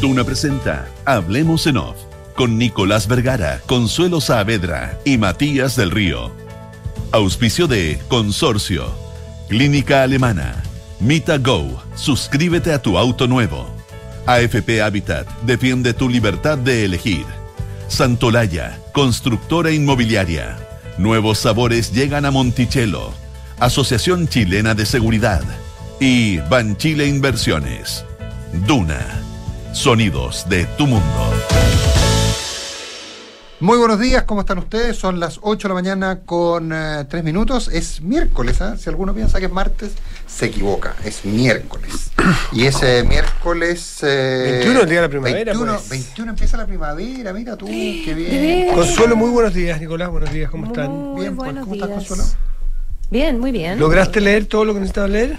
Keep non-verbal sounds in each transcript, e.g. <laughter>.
Duna presenta Hablemos en Off con Nicolás Vergara, Consuelo Saavedra y Matías del Río. Auspicio de Consorcio, Clínica Alemana, Mita Go, suscríbete a tu auto nuevo. AFP Habitat, defiende tu libertad de elegir. Santolaya, constructora inmobiliaria. Nuevos sabores llegan a Monticello. Asociación Chilena de Seguridad. Y Banchile Inversiones. Duna. Sonidos de tu mundo. Muy buenos días, ¿cómo están ustedes? Son las 8 de la mañana con 3 minutos. Es miércoles, ¿ah? Si alguno piensa que es martes, se equivoca. Es miércoles. Y ese miércoles. Eh, 21 el día de la primavera. 21, pues. 21 empieza la primavera, mira tú, qué bien. Consuelo, muy buenos días, Nicolás. Buenos días, ¿cómo están? Muy Bien, pues, buenos ¿cómo días. estás, Consuelo? Bien, muy bien. ¿Lograste leer todo lo que necesitabas leer?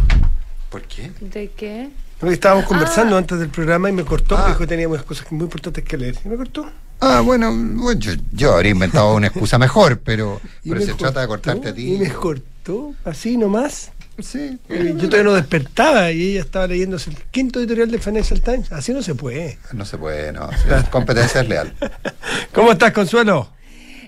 ¿Por qué? ¿De qué? Porque estábamos conversando Ah. antes del programa y me cortó. Ah. Me dijo que teníamos cosas muy importantes que leer. ¿Y me cortó? Ah, bueno, bueno, yo, yo habría inventado una excusa mejor, pero, <laughs> pero me se trata de cortarte a ti. Y me cortó, así nomás. Sí, Eh, Yo todavía no despertaba y ella estaba leyéndose el quinto editorial de Financial Times. Así no se puede. no se puede, no. Competencia es leal. <laughs> ¿Cómo estás, Consuelo?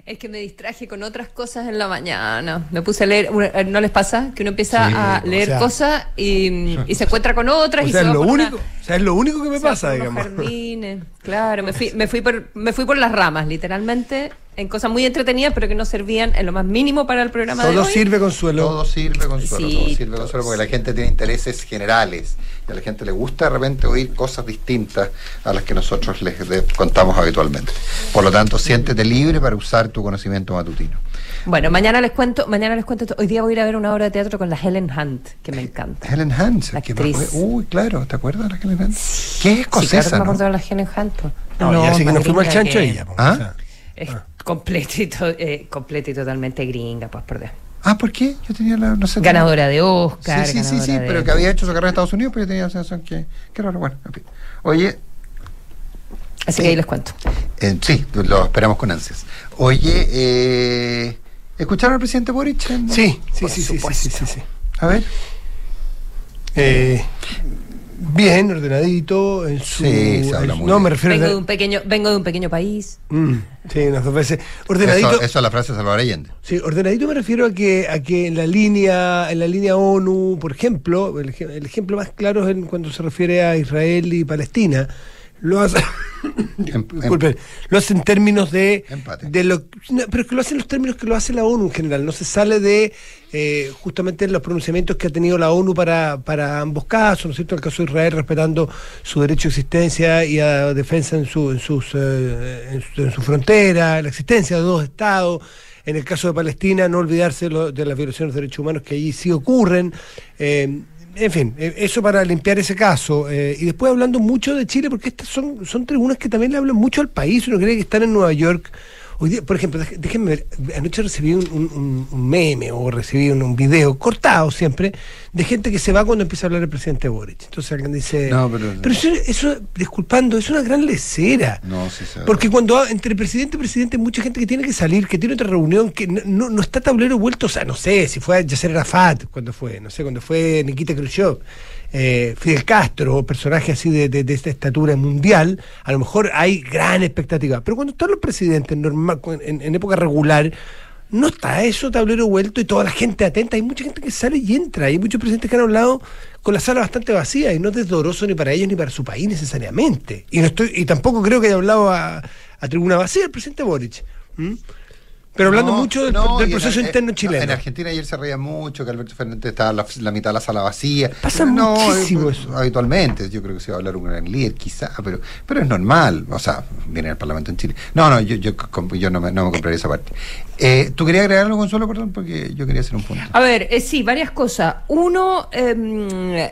Es que me distraje con otras cosas en la mañana. Me puse a leer, ¿no les pasa? Que uno empieza Sí, a o leer sea- cosas y, <laughs> y se encuentra con otras O y sea, se es lo por una- único, o sea, es lo único que me pasa, digamos. jardines. Claro, me fui, me fui por, me fui por las ramas, literalmente, en cosas muy entretenidas, pero que no servían en lo más mínimo para el programa de Todo hoy. sirve, Consuelo. Todo sirve, Consuelo, Sí, todo sirve, todo Consuelo, porque la gente tiene intereses generales y a la gente le gusta de repente oír cosas distintas a las que nosotros les les contamos habitualmente. Por lo tanto, siéntete libre para usar tu conocimiento matutino. Bueno, mañana les cuento, mañana les cuento, hoy día voy a ir a ver una obra de teatro con la Helen Hunt, que me encanta. Helen Hunt, La que actriz. fue- uy, claro, ¿te acuerdas de la Helen Hunt? Que es Sí, claro, escocesa, me ¿no? acuerdo de la Helen Hunt. pues. No, ya sí que nos fuimos al chancho que- ella. ¿Ah? o sea. Es completa y, to- eh, completa y totalmente gringa, pues por Dios. Ah, ¿por qué? Yo tenía la, no sé. Ganadora de Oscar. Sí, sí, sí, sí, de- pero que había hecho su carrera en Estados Unidos, pero yo tenía la sensación que, qué raro, bueno, en fin. Oye, Así que ahí les cuento. eh, sí, lo esperamos con ansias. Oye, eh, ¿escucharon al presidente Boric? en- Sí, sí, Por sí, sí, sí, sí, sí, sí. A ver. Bien, ordenadito. En su, Sí, se habla en- muy No, bien. me refiero Vengo a- de un pequeño, vengo de un pequeño país. Mm, sí, unas dos veces. Ordenadito. Eso, eso es la frase de Salvador Allende. Sí, ordenadito me refiero a que a que en la línea en la línea ONU, por ejemplo, el, ej- el ejemplo más claro es en cuando se refiere a Israel y Palestina. Lo hace, <coughs> <coughs> Em- disculpen, lo hace en términos de, Empate. de lo, no, pero es que lo hace en los términos que lo hace la ONU en general. No se sale de eh, justamente los pronunciamientos que ha tenido la ONU para, para ambos casos, ¿no es cierto? El caso de Israel respetando su derecho a existencia y a defensa en su, en sus, eh, en su, en su frontera, la existencia de dos estados. En el caso de Palestina, no olvidarse lo- de las violaciones de derechos humanos que allí sí ocurren. Eh, en fin, eh, eso para limpiar ese caso. eh, y después hablando mucho de Chile, porque estas son, son tribunas que también le hablan mucho al país. Uno cree que están en Nueva York. Hoy día, por ejemplo, déjenme ver, anoche recibí un, un- un- un meme o recibí un, un video cortado siempre de gente que se va cuando empieza a hablar el presidente Boric. Entonces alguien dice, No, pero- eso, eso, disculpando, es una gran lecera. No, sí, se Porque cuando entre presidente y presidente hay mucha gente que tiene que salir, que tiene otra reunión, que no, no, no está tablero vuelto, o sea, no sé, si fue Yasser Arafat, cuando fue, no sé, cuando fue Nikita Khrushchev, eh, Fidel Castro, o personajes así de, de- esta estatura mundial, a lo mejor hay gran expectativa. Pero cuando están los presidentes normal, en, época regular, no está eso tablero vuelto y toda la gente atenta. Hay mucha gente que sale y entra. Hay muchos presidentes que han hablado con la sala bastante vacía y no es desdoroso ni para ellos ni para su país necesariamente. Y no estoy y tampoco creo que haya hablado a, tribuna vacía el presidente Boric. Pero hablando No, mucho del, no, proceso en- interno no, chileno. En Argentina ayer se reía mucho que Alberto Fernández estaba la, la mitad de la sala vacía. Pasa muchísimo eh, eso. Habitualmente, yo creo que se va a hablar un gran líder, quizá, pero, pero es normal. O sea, viene al Parlamento en Chile. No, no, yo, yo, no, me, no me compraría esa parte. Eh, ¿Tú querías agregar algo, Consuelo? Perdón, porque yo quería hacer un punto. A ver, eh, sí, varias cosas. Uno, em,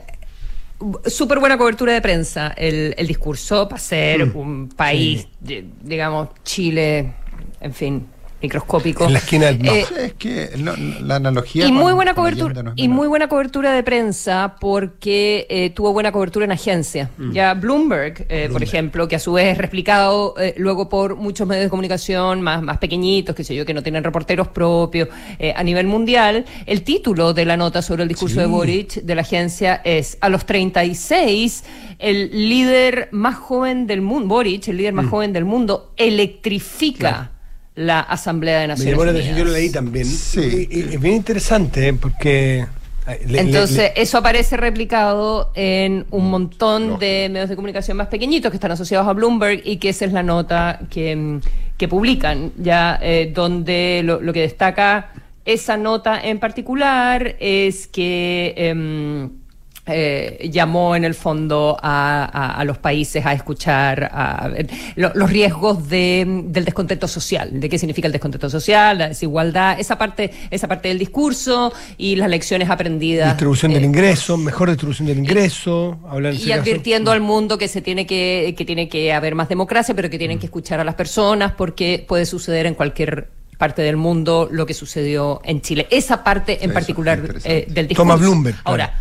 súper buena cobertura de prensa, el, el discurso para ser Mm, un país, de- digamos, Chile, en fin, microscópico. En la esquina del Eh, Sí, es que no, no, la analogía. y muy buena cobertura no y muy buena cobertura de prensa porque eh, tuvo buena cobertura en agencia. Ya Bloomberg, eh, por ejemplo que a su vez es replicado eh, luego por muchos medios de comunicación más más pequeñitos que sé yo que no tienen reporteros propios eh, a nivel mundial el título de la nota sobre el discurso de Boric de la agencia es a los 36 el líder más joven del mundo Boric el líder más joven del mundo electrifica la Asamblea de Me Naciones Unidas. atención, yo lo leí también. Sí. Y- y- es bien interesante ¿eh? porque... le- Entonces, le- eso aparece replicado en un montón de medios de comunicación más pequeñitos que están asociados a Bloomberg y que esa es la nota que, mm, que publican, ya eh, donde lo, lo que destaca esa nota en particular es que em, eh, llamó en el fondo a, a- a los países a escuchar a- lo- los riesgos de- del descontento social, de qué significa el descontento social, la desigualdad, esa parte, esa parte del discurso y las lecciones aprendidas. distribución eh, del ingreso, mejor distribución del ingreso, hablar en ese y caso- advirtiendo al mundo que se tiene que, que tiene que haber más democracia, pero que tienen que escuchar a las personas porque puede suceder en cualquier parte del mundo lo que sucedió en Chile. Esa parte en Eso, particular eh, del discurso. Toma Bloomberg, claro.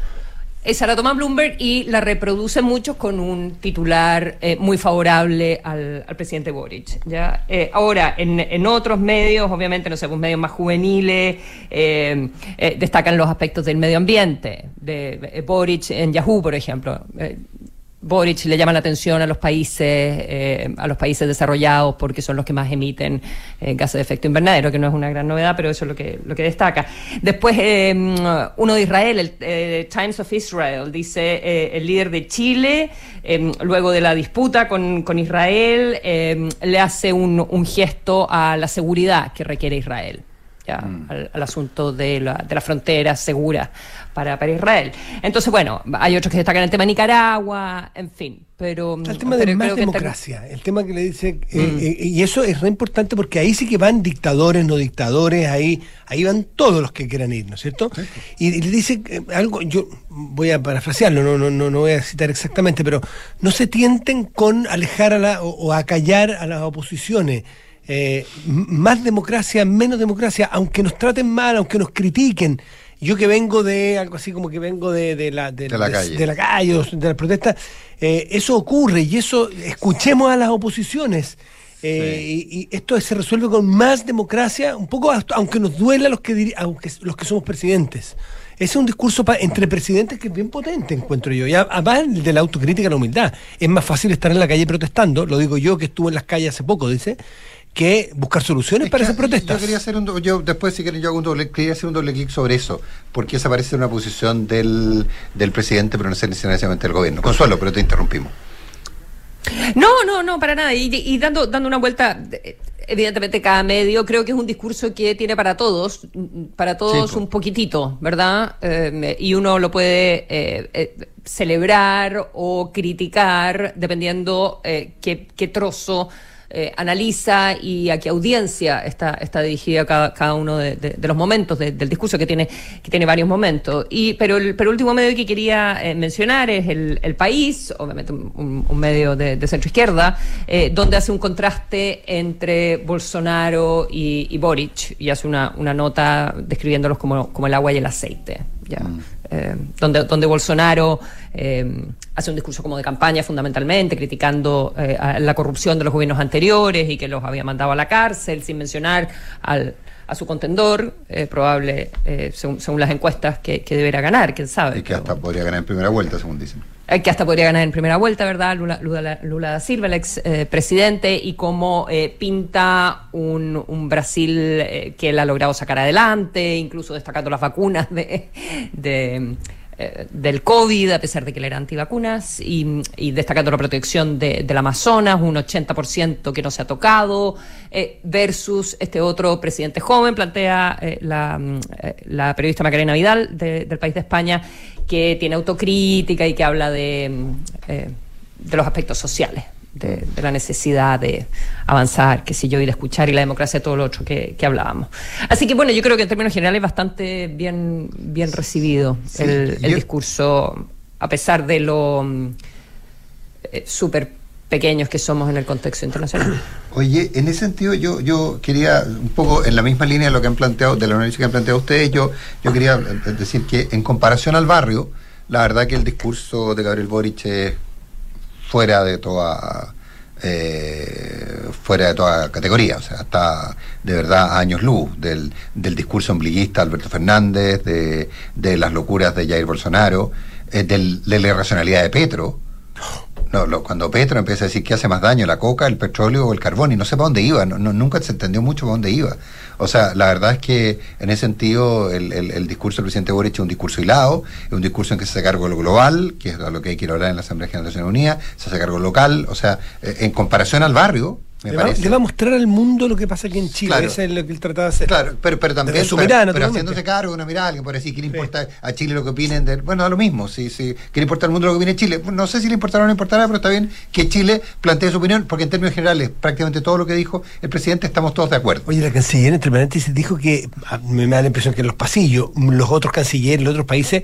Esa la toma Bloomberg y la reproduce mucho con un titular eh, muy favorable al, al presidente Boric. ¿ya? Eh, ahora, en, en otros medios, obviamente, no sé, pues medios más juveniles, eh, eh, destacan los aspectos del medio ambiente. De, eh, Boric en Yahoo, por ejemplo. Boric le llama la atención a los países, eh, a los países desarrollados porque son los que más emiten eh, gases de efecto invernadero, que no es una gran novedad, pero eso es lo que, lo que destaca. Después, eh, uno de Israel, el Times of Israel, dice el líder de Chile, luego de la disputa con, con Israel, le hace un, un gesto a la seguridad que requiere Israel. al, al asunto de la, de la frontera segura para, para Israel. Entonces, bueno, hay otros que destacan el tema de Nicaragua, en fin, pero... El tema pero de más democracia, el tema que le dice, eh, eh, y eso es re importante porque ahí sí que van dictadores, no dictadores, ahí, ahí van todos los que quieran ir, ¿no es cierto? Y, y le dice eh, algo, yo voy a parafrasearlo, no, no, no, no voy a citar exactamente, pero no se tienten con alejar a la, o, o acallar a las oposiciones. Eh, más democracia, menos democracia, aunque nos traten mal, aunque nos critiquen. Yo que vengo de algo así como que vengo de, de la, De la calle. de la calle, o de las protestas, eh, eso ocurre y eso, escuchemos a las oposiciones. eh, y, y esto se resuelve con más democracia, un poco hasta- aunque nos duela los que aunque los que somos presidentes. Ese es un discurso pa- entre presidentes que es bien potente, encuentro yo. Y a- además de la autocrítica y la humildad. Es más fácil estar en la calle protestando, lo digo yo que estuve en las calles hace poco, dice, que buscar soluciones Es para que esas protestas. Yo quería hacer un, do- yo después si quieren yo hago un doble, quería hacer un doble clic sobre eso, porque esa parece una posición del, del presidente, pero no sé necesariamente del gobierno. Consuelo, pero te interrumpimos. No, no, no, para nada. Y, y dando, dando una vuelta, evidentemente cada medio creo que es un discurso que tiene para todos, para todos Sí, po. un poquitito, ¿verdad? Eh, y uno lo puede eh, eh, celebrar o criticar dependiendo eh, qué, qué trozo eh, analiza y a qué audiencia está, está dirigida cada, cada uno de, de- los momentos de- del discurso que tiene, que tiene varios momentos. Y, pero el pero último medio que quería eh, mencionar es el, El País, obviamente un, medio de, centro izquierda, eh, donde hace un contraste entre Bolsonaro y, Boric y hace una, una nota describiéndolos como, como el agua y el aceite. ¿ya? Eh, donde, donde Bolsonaro eh, hace un discurso como de campaña fundamentalmente, criticando eh, la corrupción de los gobiernos anteriores y que los había mandado a la cárcel, sin mencionar al, a su contendor, eh, probable, eh, según, según las encuestas, que, que deberá ganar, quién sabe. Y que pero- hasta podría ganar en primera vuelta, según dicen. eh, que hasta podría ganar en primera vuelta, ¿verdad? Lula, Lula, Lula da Silva, el ex eh, presidente, y cómo pinta un, un Brasil que él ha logrado sacar adelante, incluso destacando las vacunas de, de, eh, del COVID, a pesar de que él era antivacunas, y, y destacando la protección de- del Amazonas, un 80% que no se ha tocado, eh, versus este otro presidente joven, plantea eh, la, mm, la periodista Macarena Vidal de- del país de España, que tiene autocrítica y que habla de, mm, de los aspectos sociales, de, de la necesidad de avanzar, qué sé yo, y de escuchar y la democracia, todo lo otro que, que hablábamos. Así que bueno, yo creo que en términos generales bastante bien, bien recibido Sí, el, el yo- discurso, a pesar de lo eh, súper pequeños que somos en el contexto internacional. <coughs> Oye, en ese sentido yo yo quería un poco en la misma línea de lo que han planteado, de la análisis que han planteado ustedes, yo yo quería eh, decir que en comparación al barrio, la verdad que el discurso de Gabriel Boric es fuera de toda eh, fuera de toda categoría, o sea, está de verdad a años luz del, del discurso ombliguista de Alberto Fernández, de, de las locuras de Jair Bolsonaro, eh, de la irracionalidad de Petro. No, lo- cuando Petro empieza a decir que hace más daño la coca, el petróleo o el carbón, y no sé para dónde iba, no, no- nunca se entendió mucho para dónde iba. O sea, la verdad es que en ese sentido el, el- discurso del presidente Boric es un discurso hilado, es un discurso en que se hace cargo lo global, que es a lo que hay que hablar en la Asamblea General de Naciones Unidas, se hace cargo local, o sea, eh, en comparación al barrio, me Le va, parece. le va a mostrar al mundo lo que pasa aquí en Chile. Claro. Eso es lo que él trataba de hacer. Claro, pero, pero también pero, pero naturalmente. haciéndose cargo de una mirada, alguien por decir, ¿qué le importa a Chile lo que opinen? De, bueno, da lo mismo, si, si, ¿qué le importa al mundo lo que opine Chile? No sé si le importará o no importará, pero está bien que Chile plantee su opinión, porque en términos generales, prácticamente todo lo que dijo el presidente estamos todos de acuerdo. Oye, la canciller, entre paréntesis, dijo que a me da la impresión que en los pasillos, los otros cancilleres, los otros países,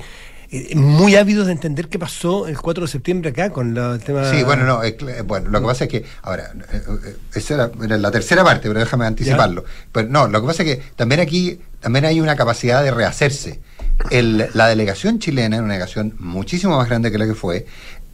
eh, muy ávidos de entender qué pasó el 4 de septiembre acá con la- el tema. Sí, bueno, no, cl- bueno, lo que pasa es que, ahora, eh, eh, esa era, era la tercera parte, pero déjame anticiparlo. Pero no, lo que pasa es que también aquí, también hay una capacidad de rehacerse. El- la delegación chilena una delegación muchísimo más grande que la que fue.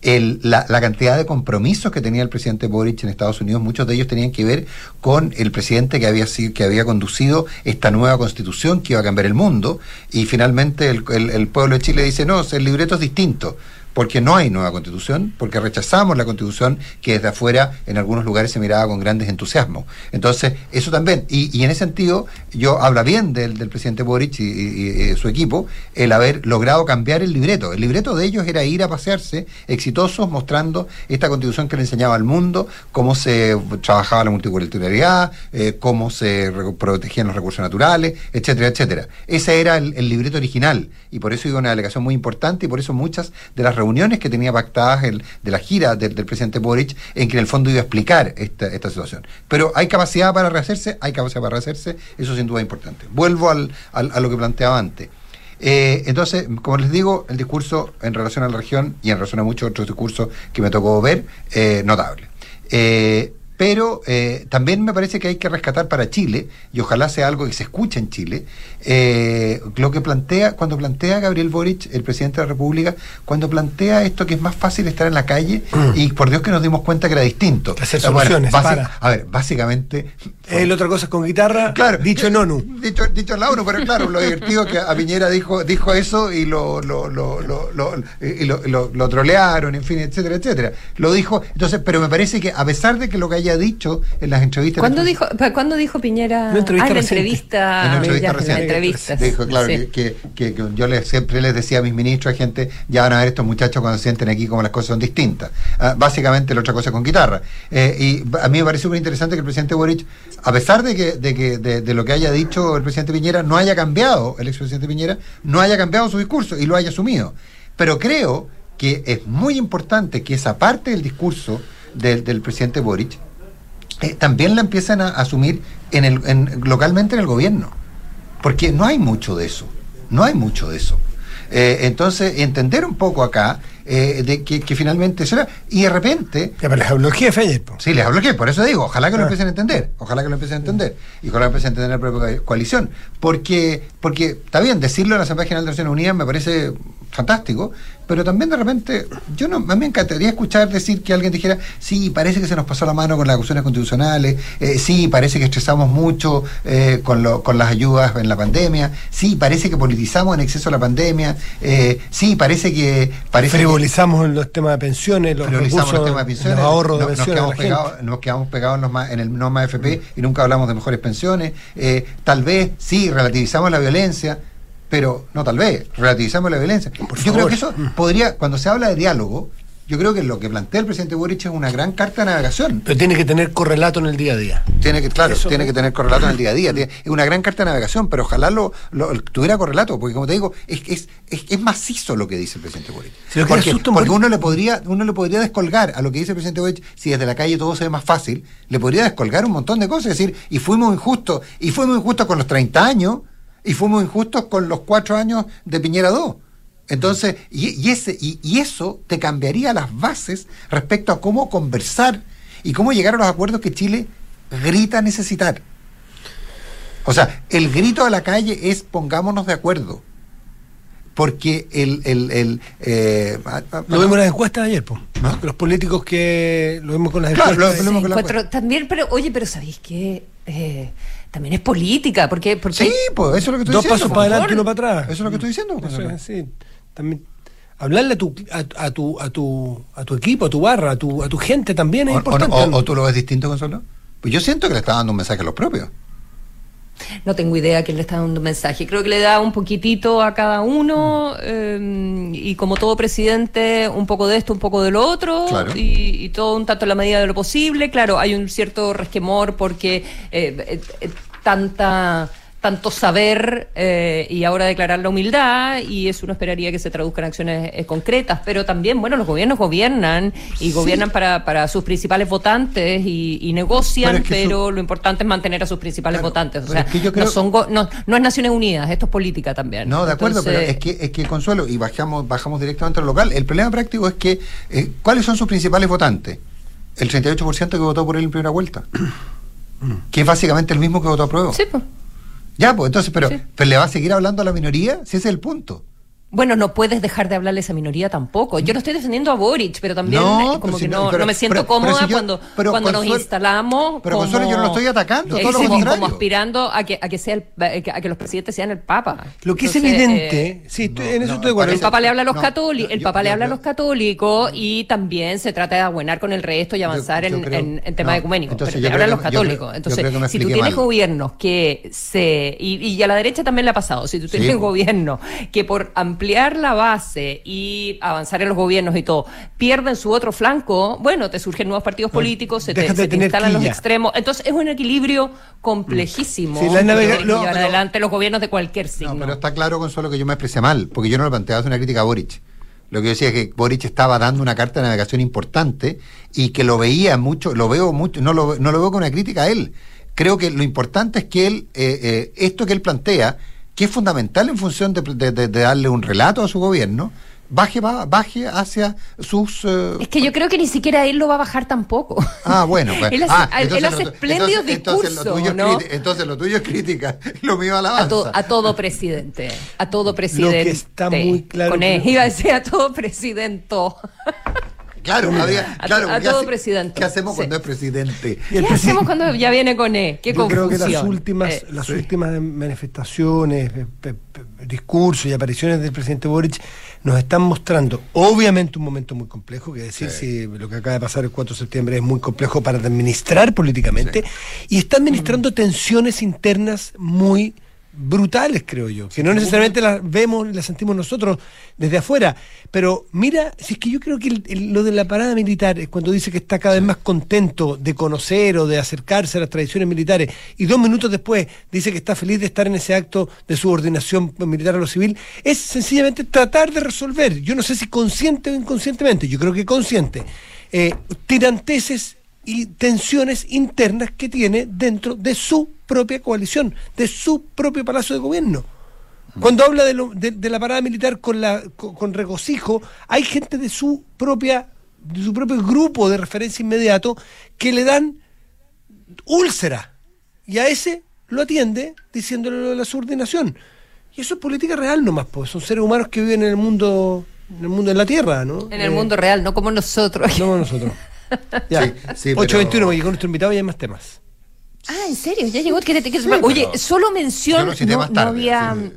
El- la, la cantidad de compromisos que tenía el presidente Boric en Estados Unidos, muchos de ellos tenían que ver con el presidente que había sido, que había conducido esta nueva constitución que iba a cambiar el mundo, y finalmente el, el- el pueblo de Chile dice, no, el libreto es distinto porque no hay nueva constitución, porque rechazamos la constitución que desde afuera en algunos lugares se miraba con grandes entusiasmos. Entonces, eso también, y, y en ese sentido, yo habla bien del, del presidente Boric y, y su equipo, el haber logrado cambiar el libreto. El libreto de ellos era ir a pasearse exitosos mostrando esta constitución que le enseñaba al mundo, cómo se trabajaba la multiculturalidad, eh, cómo se protegían los recursos naturales, etcétera, etcétera. Ese era el, el libreto original, y por eso iba una delegación muy importante, y por eso muchas de las reuniones que tenía pactadas el, de la gira del, presidente Boric, en que en el fondo iba a explicar esta, situación. Pero hay capacidad para rehacerse, hay capacidad para rehacerse, eso sin duda es importante. Vuelvo al- a lo que planteaba antes. Eh, entonces, como les digo, el discurso en relación a la región y en relación a muchos otros discursos que me tocó ver, eh, notable. Eh, pero eh, también me parece que hay que rescatar para Chile, y ojalá sea algo que se escuche en Chile, eh, lo que plantea, cuando plantea Gabriel Boric, el presidente de la República, cuando plantea esto que es más fácil estar en la calle, y por Dios que nos dimos cuenta que era distinto. Hacer bueno, soluciones, para. A ver, básicamente... Él otra cosa es con guitarra, Claro, dicho en ONU. Dicho, dicho en la ONU, pero claro, lo divertido que a Piñera dijo, dijo eso y lo, lo, lo, lo, y lo, lo- lo trolearon, en fin, etcétera, etcétera. Lo dijo, entonces, pero me parece que a pesar de que lo que haya dicho en las entrevistas. ¿Cuándo dijo, ¿cuándo dijo Piñera? Una entrevista ah, en la reciente. entrevista. en la entrevista ya, en la reciente. entrevista, Dijo, claro, sí. que, que- yo les, siempre les decía a mis ministros, a gente, ya van a ver estos muchachos cuando se sienten aquí como las cosas son distintas. Ah, básicamente la otra cosa con guitarra. Eh, y a mí me parece súper interesante que el presidente Boric, a pesar de que, de que de, de lo que haya dicho el presidente Piñera, no haya cambiado, el expresidente Piñera, no haya cambiado su discurso y lo haya asumido. Pero creo que es muy importante que esa parte del discurso del, del presidente Boric eh, también la empiezan a asumir en el, en- localmente en el gobierno. Porque no hay mucho de eso. No hay mucho de eso. Eh, entonces, entender un poco acá eh, de que, que finalmente eso era. Y de repente, Ya, pero les habló el jefe ayer. po. Sí, les hablo que por eso digo, ojalá que lo Ah. empiecen a entender, ojalá que lo empiecen a entender, y ojalá que empiecen a entender la propia coalición, porque, porque está bien, decirlo en la Asamblea General de Naciones Unidas me parece fantástico, pero también de repente, yo no, a mí me encantaría escuchar decir que alguien dijera, sí, parece que se nos pasó la mano con las acusaciones constitucionales, eh, sí, parece que estresamos mucho eh, con, lo- con las ayudas en la pandemia, sí, parece que politizamos en exceso la pandemia, eh, sí, parece que... Parece que- Frivolizamos los temas de pensiones, los recursos, los temas de pensiones, los ahorros de nos, pensiones. de quedamos pegados, nos quedamos pegados en, los ma- en el no más FP y nunca hablamos de mejores pensiones. Eh, tal vez, sí, relativizamos la violencia, pero no tal vez, relativizamos la violencia. Por yo creo que eso podría, cuando se habla de diálogo, yo creo que lo que plantea el presidente Boric es una gran carta de navegación. Pero tiene que tener correlato en el día a día. Tiene que, claro, Eso- tiene que tener correlato en el día a día. Tiene- Es una gran carta de navegación, pero ojalá lo, lo- tuviera correlato, porque como te digo, es, es, es, es macizo lo que dice el presidente Boric. Porque porque Boric- uno le podría, uno le podría descolgar a lo que dice el presidente Boric, si desde la calle todo se ve más fácil, le podría descolgar un montón de cosas, es decir, y fuimos injustos, y fuimos injustos con los 30 años, y fuimos injustos con los 4 años de Piñera 2. Entonces, y, y ese, y, y eso te cambiaría las bases respecto a cómo conversar y cómo llegar a los acuerdos que Chile grita necesitar. O sea, el grito de la calle es pongámonos de acuerdo. Porque el... el, el eh, a- a- Lo vimos en las encuestas ayer, pues. Los políticos que lo vimos con las Claro, encuestas. lo- lo- Sí, con la encuentro- encuesta. también, pero oye, pero ¿sabéis qué? Eh, también es política, porque, porque Sí, pues eso es lo que estoy Dos diciendo. pasos po. para adelante y uno para atrás. Eso es lo que estoy diciendo. Eso es, sí. También hablarle a tu, a, a tu, a tu, a tu equipo, a tu barra, a tu, a tu gente también es O, o- importante. o- o tú lo ves distinto, Gonzalo? Pues yo siento que le está dando un mensaje a los propios. No tengo idea quién le está dando un mensaje. Creo que le da un poquitito a cada uno eh, y como todo presidente, un poco de esto, un poco de lo otro Claro. y, y todo un tanto en la medida de lo posible. Claro, hay un cierto resquemor porque eh, eh, eh, tanta tanto saber eh, y ahora declarar la humildad y eso uno esperaría que se traduzca en acciones eh, concretas, pero también, bueno, los gobiernos gobiernan y gobiernan para, para sus principales votantes y, y negocian, Pero pero, es que su- lo importante es mantener a sus principales Claro, votantes. O sea, es que yo creo- no, son go- no, no es Naciones Unidas, esto es política también. No, de acuerdo, Entonces, pero es que, es que Consuelo, y bajamos, bajamos directamente al local, el problema práctico es que, eh, ¿cuáles son sus principales votantes? El 38% que votó por él en primera vuelta. <coughs> que es básicamente el mismo que votó a prueba. Sí, pues. Ya, pues entonces, pero, Sí. pero ¿le va a seguir hablando a la minoría? Si ese es el punto. Bueno, no puedes dejar de hablarle a esa minoría tampoco. Yo no estoy defendiendo a Boric, pero también No, eh, pero como si que no, no, pero- no me siento pero- pero cómoda si yo- cuando, pero cuando nos instalamos. pero como, Consuelo, yo no lo estoy atacando, todo lo como, contrario. como aspirando a que, a que sea el- a que los presidentes sean el Papa. Lo que es evidente, eh, sí, estoy- no, en eso no, estoy de acuerdo. el Papa le habla a los No, católicos, el yo- Papa le yo habla a los católicos y también se trata de abuenar con el resto y avanzar yo en, creo- en, en temas no, ecuménicos. entonces Pero le creo hablan los católicos. Entonces, si tú tienes gobiernos que se. Y, y a la derecha también le ha pasado. Si tú tienes Sí, un po. gobierno que por ampliar la base y avanzar en los gobiernos y todo, pierden su otro flanco, bueno, te surgen nuevos partidos políticos, se te, se instalan los extremos. Entonces, es un equilibrio complejísimo. Sí, la navega- que no, llevar pero- adelante los gobiernos de cualquier signo. No, pero está claro, Consuelo, que yo me expresé mal, porque yo no lo planteaba es una crítica a Boric. Lo que yo decía es que Boric estaba dando una carta de navegación importante y que lo veía mucho, lo veo mucho, no lo, no lo veo con una crítica a él. Creo que lo importante es que él, eh, eh, esto que él plantea, que es fundamental en función de, de- de- de darle un relato a su gobierno, baje, va- baje hacia sus... eh, Es que yo creo que ni siquiera él lo va a bajar tampoco. Ah, bueno, pues. <laughs> él hace, ah, él entonces hace lo- espléndidos entonces- entonces discursos, lo entonces lo tuyo es crítica, <laughs> lo mío alabanza. A, to- a todo <laughs> presidente, a todo presidente. está muy claro Con E, iba a decir a todo presidente. Claro, había- a claro, a ¿qué todo hace- presidente. ¿Qué hacemos Sí. cuando es presidente? ¿Qué hacemos cuando ya viene con E? ¿Qué Yo creo que las confusión? últimas, Eh, las sí. últimas manifestaciones, pe- pe- discursos y apariciones del presidente Boric nos están mostrando, obviamente, un momento muy complejo, que decir si lo que acaba de pasar el 4 de septiembre es muy complejo para administrar políticamente, y está administrando tensiones internas muy brutales, creo yo, que no necesariamente las vemos las sentimos nosotros desde afuera, pero mira, si es que yo creo que el- el- lo de la parada militar, es cuando dice que está cada vez más contento de conocer o de acercarse a las tradiciones militares, y dos minutos después dice que está feliz de estar en ese acto de subordinación militar a lo civil, es sencillamente tratar de resolver, yo no sé si consciente o inconscientemente, yo creo que consciente, eh, tiranteses y tensiones internas que tiene dentro de su propia coalición, de su propio palacio de gobierno. Cuando habla de, lo- de- de la parada militar con, la, con, con regocijo, hay gente de su propia de su propio grupo de referencia inmediato que le dan úlcera y a ese lo atiende diciéndole lo de la subordinación. Y eso es política real nomás, pues son seres humanos que viven en el mundo en el mundo de la tierra, ¿no? En el Eh, mundo real, no como nosotros. no como nosotros. <laughs> <laughs> Ya. Sí, sí, 8.21, pero- llegó nuestro invitado y hay más temas. Ah, ¿en serio? ¿Ya llegó? ¿Qué- Sí, Oye, pero solo mención... no, más no había... <laughs>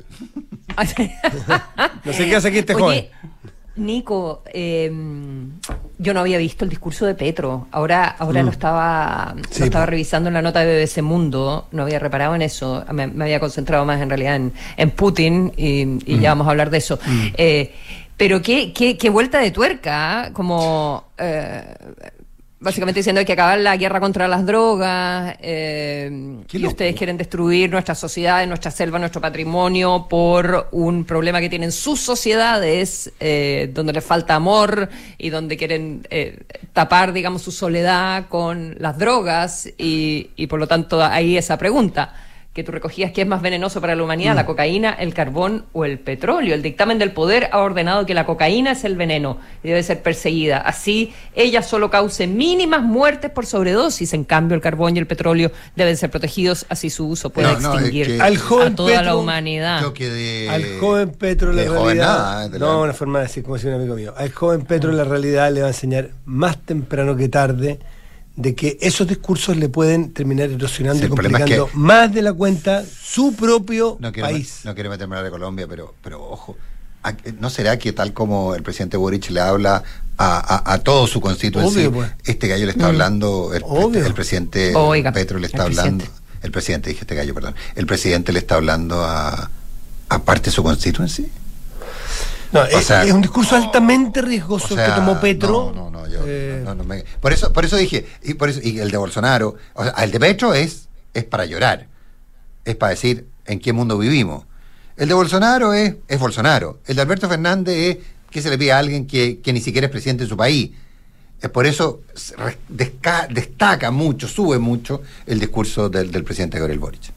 No sé qué hace aquí este Oye, joven. Nico, eh, yo no había visto el discurso de Petro. Ahora, ahora lo estaba, lo Mm. Estaba revisando en la nota de BBC Mundo. No había reparado en eso. Me, me había concentrado más en realidad en, en Putin y, y Mm. ya vamos a hablar de eso. Eh, pero qué, qué, qué vuelta de tuerca, ¿ah? como eh, básicamente diciendo que hay que acabar la guerra contra las drogas eh, Qué y loco. ustedes quieren destruir nuestra sociedad, nuestra selva, nuestro patrimonio por un problema que tienen sus sociedades, eh, donde les falta amor y donde quieren eh, tapar, digamos, su soledad con las drogas y, y por lo tanto ahí esa pregunta. Que tú recogías, ¿qué es más venenoso para la humanidad? ¿La cocaína, el carbón o el petróleo? El dictamen del poder ha ordenado que la cocaína es el veneno y debe ser perseguida. Así, ella solo cause mínimas muertes por sobredosis. En cambio, el carbón y el petróleo deben ser protegidos, así su uso puede No, no, es extinguir que- Al joven a toda la humanidad. Yo quedé. Al joven Petro la realidad. nada, la- no, una forma de decir, como decía un amigo mío. Al joven Petro la realidad le va a enseñar más temprano que tarde de que esos discursos le pueden terminar erosionando Sí, y es complicando que- más de la cuenta su propio no quiero, país. no quiero meterme a hablar de Colombia, pero, pero ojo, ¿a- ¿no será que tal como el presidente Boric le habla a, a, a todo su constituency, Obvio, pues. este gallo le está hablando, el, Obvio. el presidente Oiga, Petro le está el hablando, presidente. el presidente, dije este gallo, perdón, el presidente le está hablando a, a parte de su constituency? No, es, sea, es un discurso altamente riesgoso O sea, el que tomó Petro. No, no, no, yo, Eh, no, no me- por eso, por eso dije, y por eso, y el de Bolsonaro, o sea, el de Petro es, es para llorar, es para decir en qué mundo vivimos. El de Bolsonaro es, es Bolsonaro. El de Alberto Fernández es que se le pide a alguien que, que ni siquiera es presidente de su país. Es por eso desca- destaca mucho, sube mucho el discurso del, del presidente Gabriel Boric.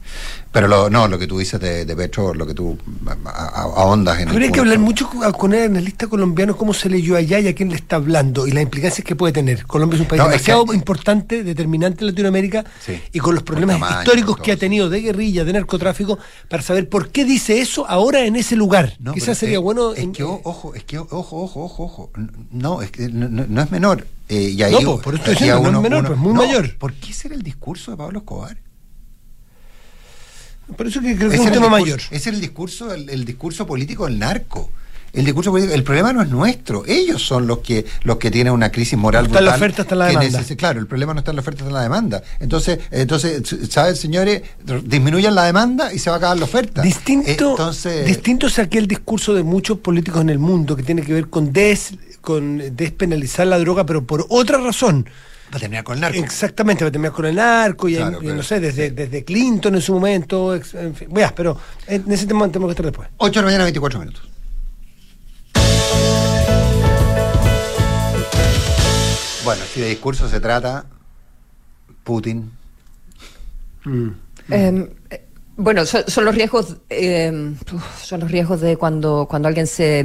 Pero lo, no, lo que tú dices de, de Petro, lo que tú ahondas en el Habría que hablar mucho con el analista colombiano cómo se leyó allá y a quién le está hablando y las implicancias que puede tener. Colombia es un país No, demasiado que- importante, determinante en Latinoamérica Sí. y con los problemas tamaño, históricos que ha tenido de guerrilla, de narcotráfico, para saber por qué dice eso ahora en ese lugar. No, Quizás pero sería es- bueno. Es en- que, ojo, es que, ojo, ojo, ojo, ojo. No, es que no, es menor. Eh, y ahí, No, po, por diciendo, a no es menor, pues, muy mayor. ¿Por qué será el discurso de Pablo Escobar? Por eso que creo que es un tema mayor. Es el discurso, el, el discurso político del narco. El discurso político, el problema no es nuestro. Ellos son los que los que tienen una crisis moral está en la brutal oferta, está la demanda. Claro, el problema no está en la oferta, está en la demanda. Entonces, entonces, ¿sabes, señores? Disminuyan la demanda y se va a acabar la oferta. Distinto, Entonces, distinto es aquel discurso de muchos políticos en el mundo que tiene que ver con, des, con despenalizar la droga, pero por otra razón. Va a terminar con el narco. Exactamente, va a terminar con el narco y, Claro, y pero- no sé, desde, desde Clinton en su momento, en fin. Pero en ese tema tenemos que estar después. 8 de la mañana, 24 minutos. Bueno, si de discurso se trata, Putin. Eh, bueno, son, son los riesgos, eh, son los riesgos de cuando, cuando alguien se,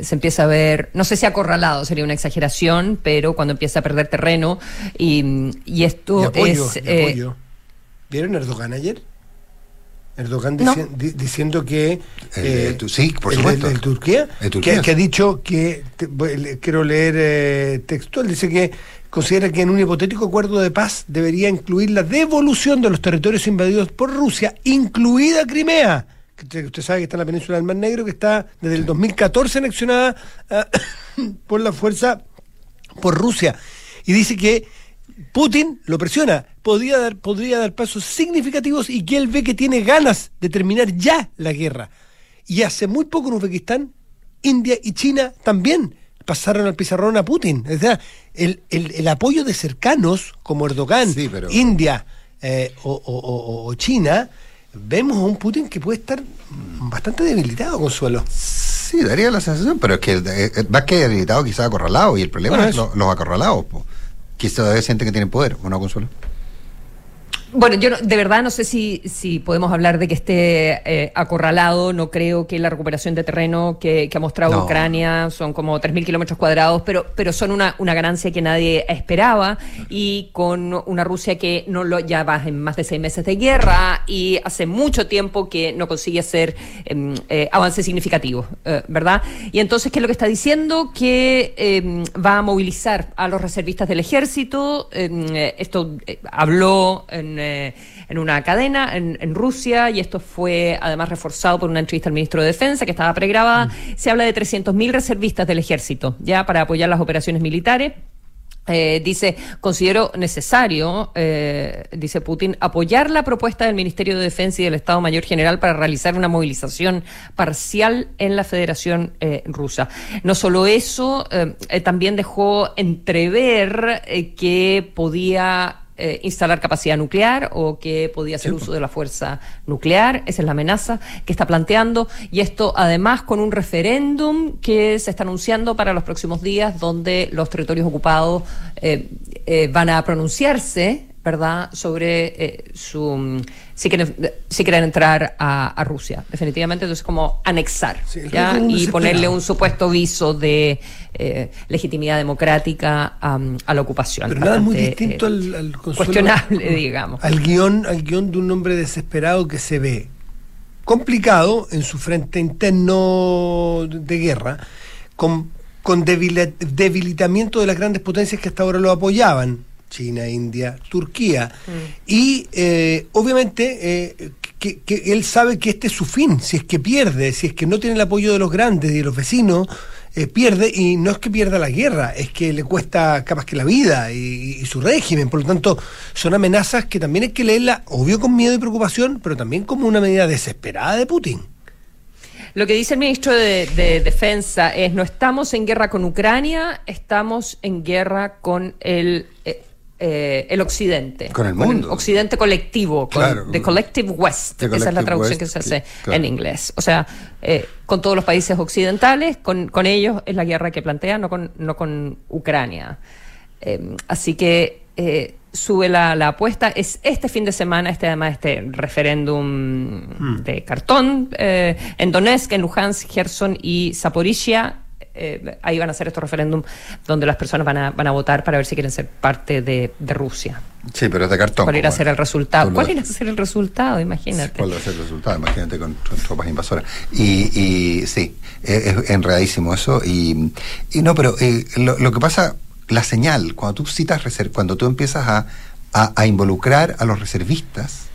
se empieza a ver, no sé si acorralado, sería una exageración, pero cuando empieza a perder terreno y, y Y esto apoyo, es... y eh, apoyo. ¿Vieron Erdogan ayer? Erdogan No. dici- di- diciendo que... El tu- sí, por el, supuesto. el de Turquía, Turquía, que, que ha dicho que, te- voy- le- quiero leer eh, textual, dice que considera que en un hipotético acuerdo de paz debería incluir la devolución de los territorios invadidos por Rusia, incluida Crimea. que Usted, sabe que está en la península del Mar Negro, que está desde el 2014 anexionada ah, <coughs> por la fuerza por Rusia. Y dice que Putin lo presiona, podría dar, podría dar pasos significativos y que él ve que tiene ganas de terminar ya la guerra. Y hace muy poco en Uzbekistán, India y China también pasaron al pizarrón a Putin. O sea, el, el- el apoyo de cercanos como Erdogan, Sí, pero- India eh, o, o- o- o China, vemos a un Putin que puede estar bastante debilitado, Consuelo. Sí, daría la sensación, pero es que eh, eh, más que debilitado, quizás acorralado. Y el problema Bueno, es los acorralados, po, que todavía sienten que tienen poder, ¿o no, Consuelo? Bueno, yo no- de verdad no sé si, si podemos hablar de que esté eh, acorralado. No creo que la recuperación de terreno que, que ha mostrado No. Ucrania son como 3.000 kilómetros cuadrados, pero, pero son una, una ganancia que nadie esperaba y con una Rusia que no lo ya va en más de seis meses de guerra y hace mucho tiempo que no consigue hacer em, eh, avances significativos, eh, ¿verdad? Y entonces, ¿qué es lo que está diciendo? Que em, va a movilizar a los reservistas del ejército. em, esto habló en, eh, en una cadena en, en Rusia y esto fue además reforzado por una entrevista al ministro de Defensa que estaba pregrabada. Se habla de 300.000 reservistas del ejército ya para apoyar las operaciones militares. Eh, dice, considero necesario, eh, dice Putin, apoyar la propuesta del Ministerio de Defensa y del Estado Mayor General para realizar una movilización parcial en la Federación eh, Rusa. No solo eso, también dejó entrever que podía eh, instalar capacidad nuclear o que podía hacer uso de la fuerza nuclear. Esa es la amenaza que está planteando. Y esto además con un referéndum que se está anunciando para los próximos días donde los territorios ocupados eh, eh, van a pronunciarse ¿verdad?, sobre eh, su mm, si quieren, si quieren entrar a, a Rusia, definitivamente. Entonces, como anexar y ponerle un supuesto viso de eh, legitimidad democrática a, a la ocupación. Pero nada muy distinto eh, al, al Consuelo- cuestionable, <laughs> digamos. Al guion, al guion de un hombre desesperado que se ve complicado en su frente interno de guerra, con, con debilitamiento de las grandes potencias que hasta ahora lo apoyaban, China, India, Turquía. Y eh, obviamente eh, que, él sabe que este es su fin, si es que pierde, si es que no tiene el apoyo de los grandes y de los vecinos, eh, pierde, y no es que pierda la guerra, es que le cuesta capaz que la vida y, su régimen. Por lo tanto, son amenazas que también hay que leerla, obvio con miedo y preocupación, pero también como una medida desesperada de Putin. Lo que dice el ministro de, de Defensa es, no estamos en guerra con Ucrania, estamos en guerra con el... eh, el occidente Con el mundo. occidente colectivo con Claro. the collective west The esa es la traducción west, que se hace claro. en inglés o sea eh, con todos los países occidentales con, con ellos es la guerra que plantea no con no con Ucrania Eh, así que sube la, la apuesta. Es este fin de semana, este además este referéndum de cartón en Donetsk, en Luhansk, Gerson y Zaporizhia. Eh, ahí van a hacer estos referéndum donde las personas van a, van a votar para ver si quieren ser parte de, de Rusia. Sí, pero es de cartón. ¿Cuál irá a ser el resultado? ¿Cuál irá a ser el resultado? Imagínate. ¿Cuál va a ser el resultado? Imagínate con, con tropas invasoras. Y, y sí, es, es enredadísimo eso. Y, y no, pero eh, lo, lo que pasa, la señal, cuando tú citas, cuando tú empiezas a, a, a involucrar a los reservistas,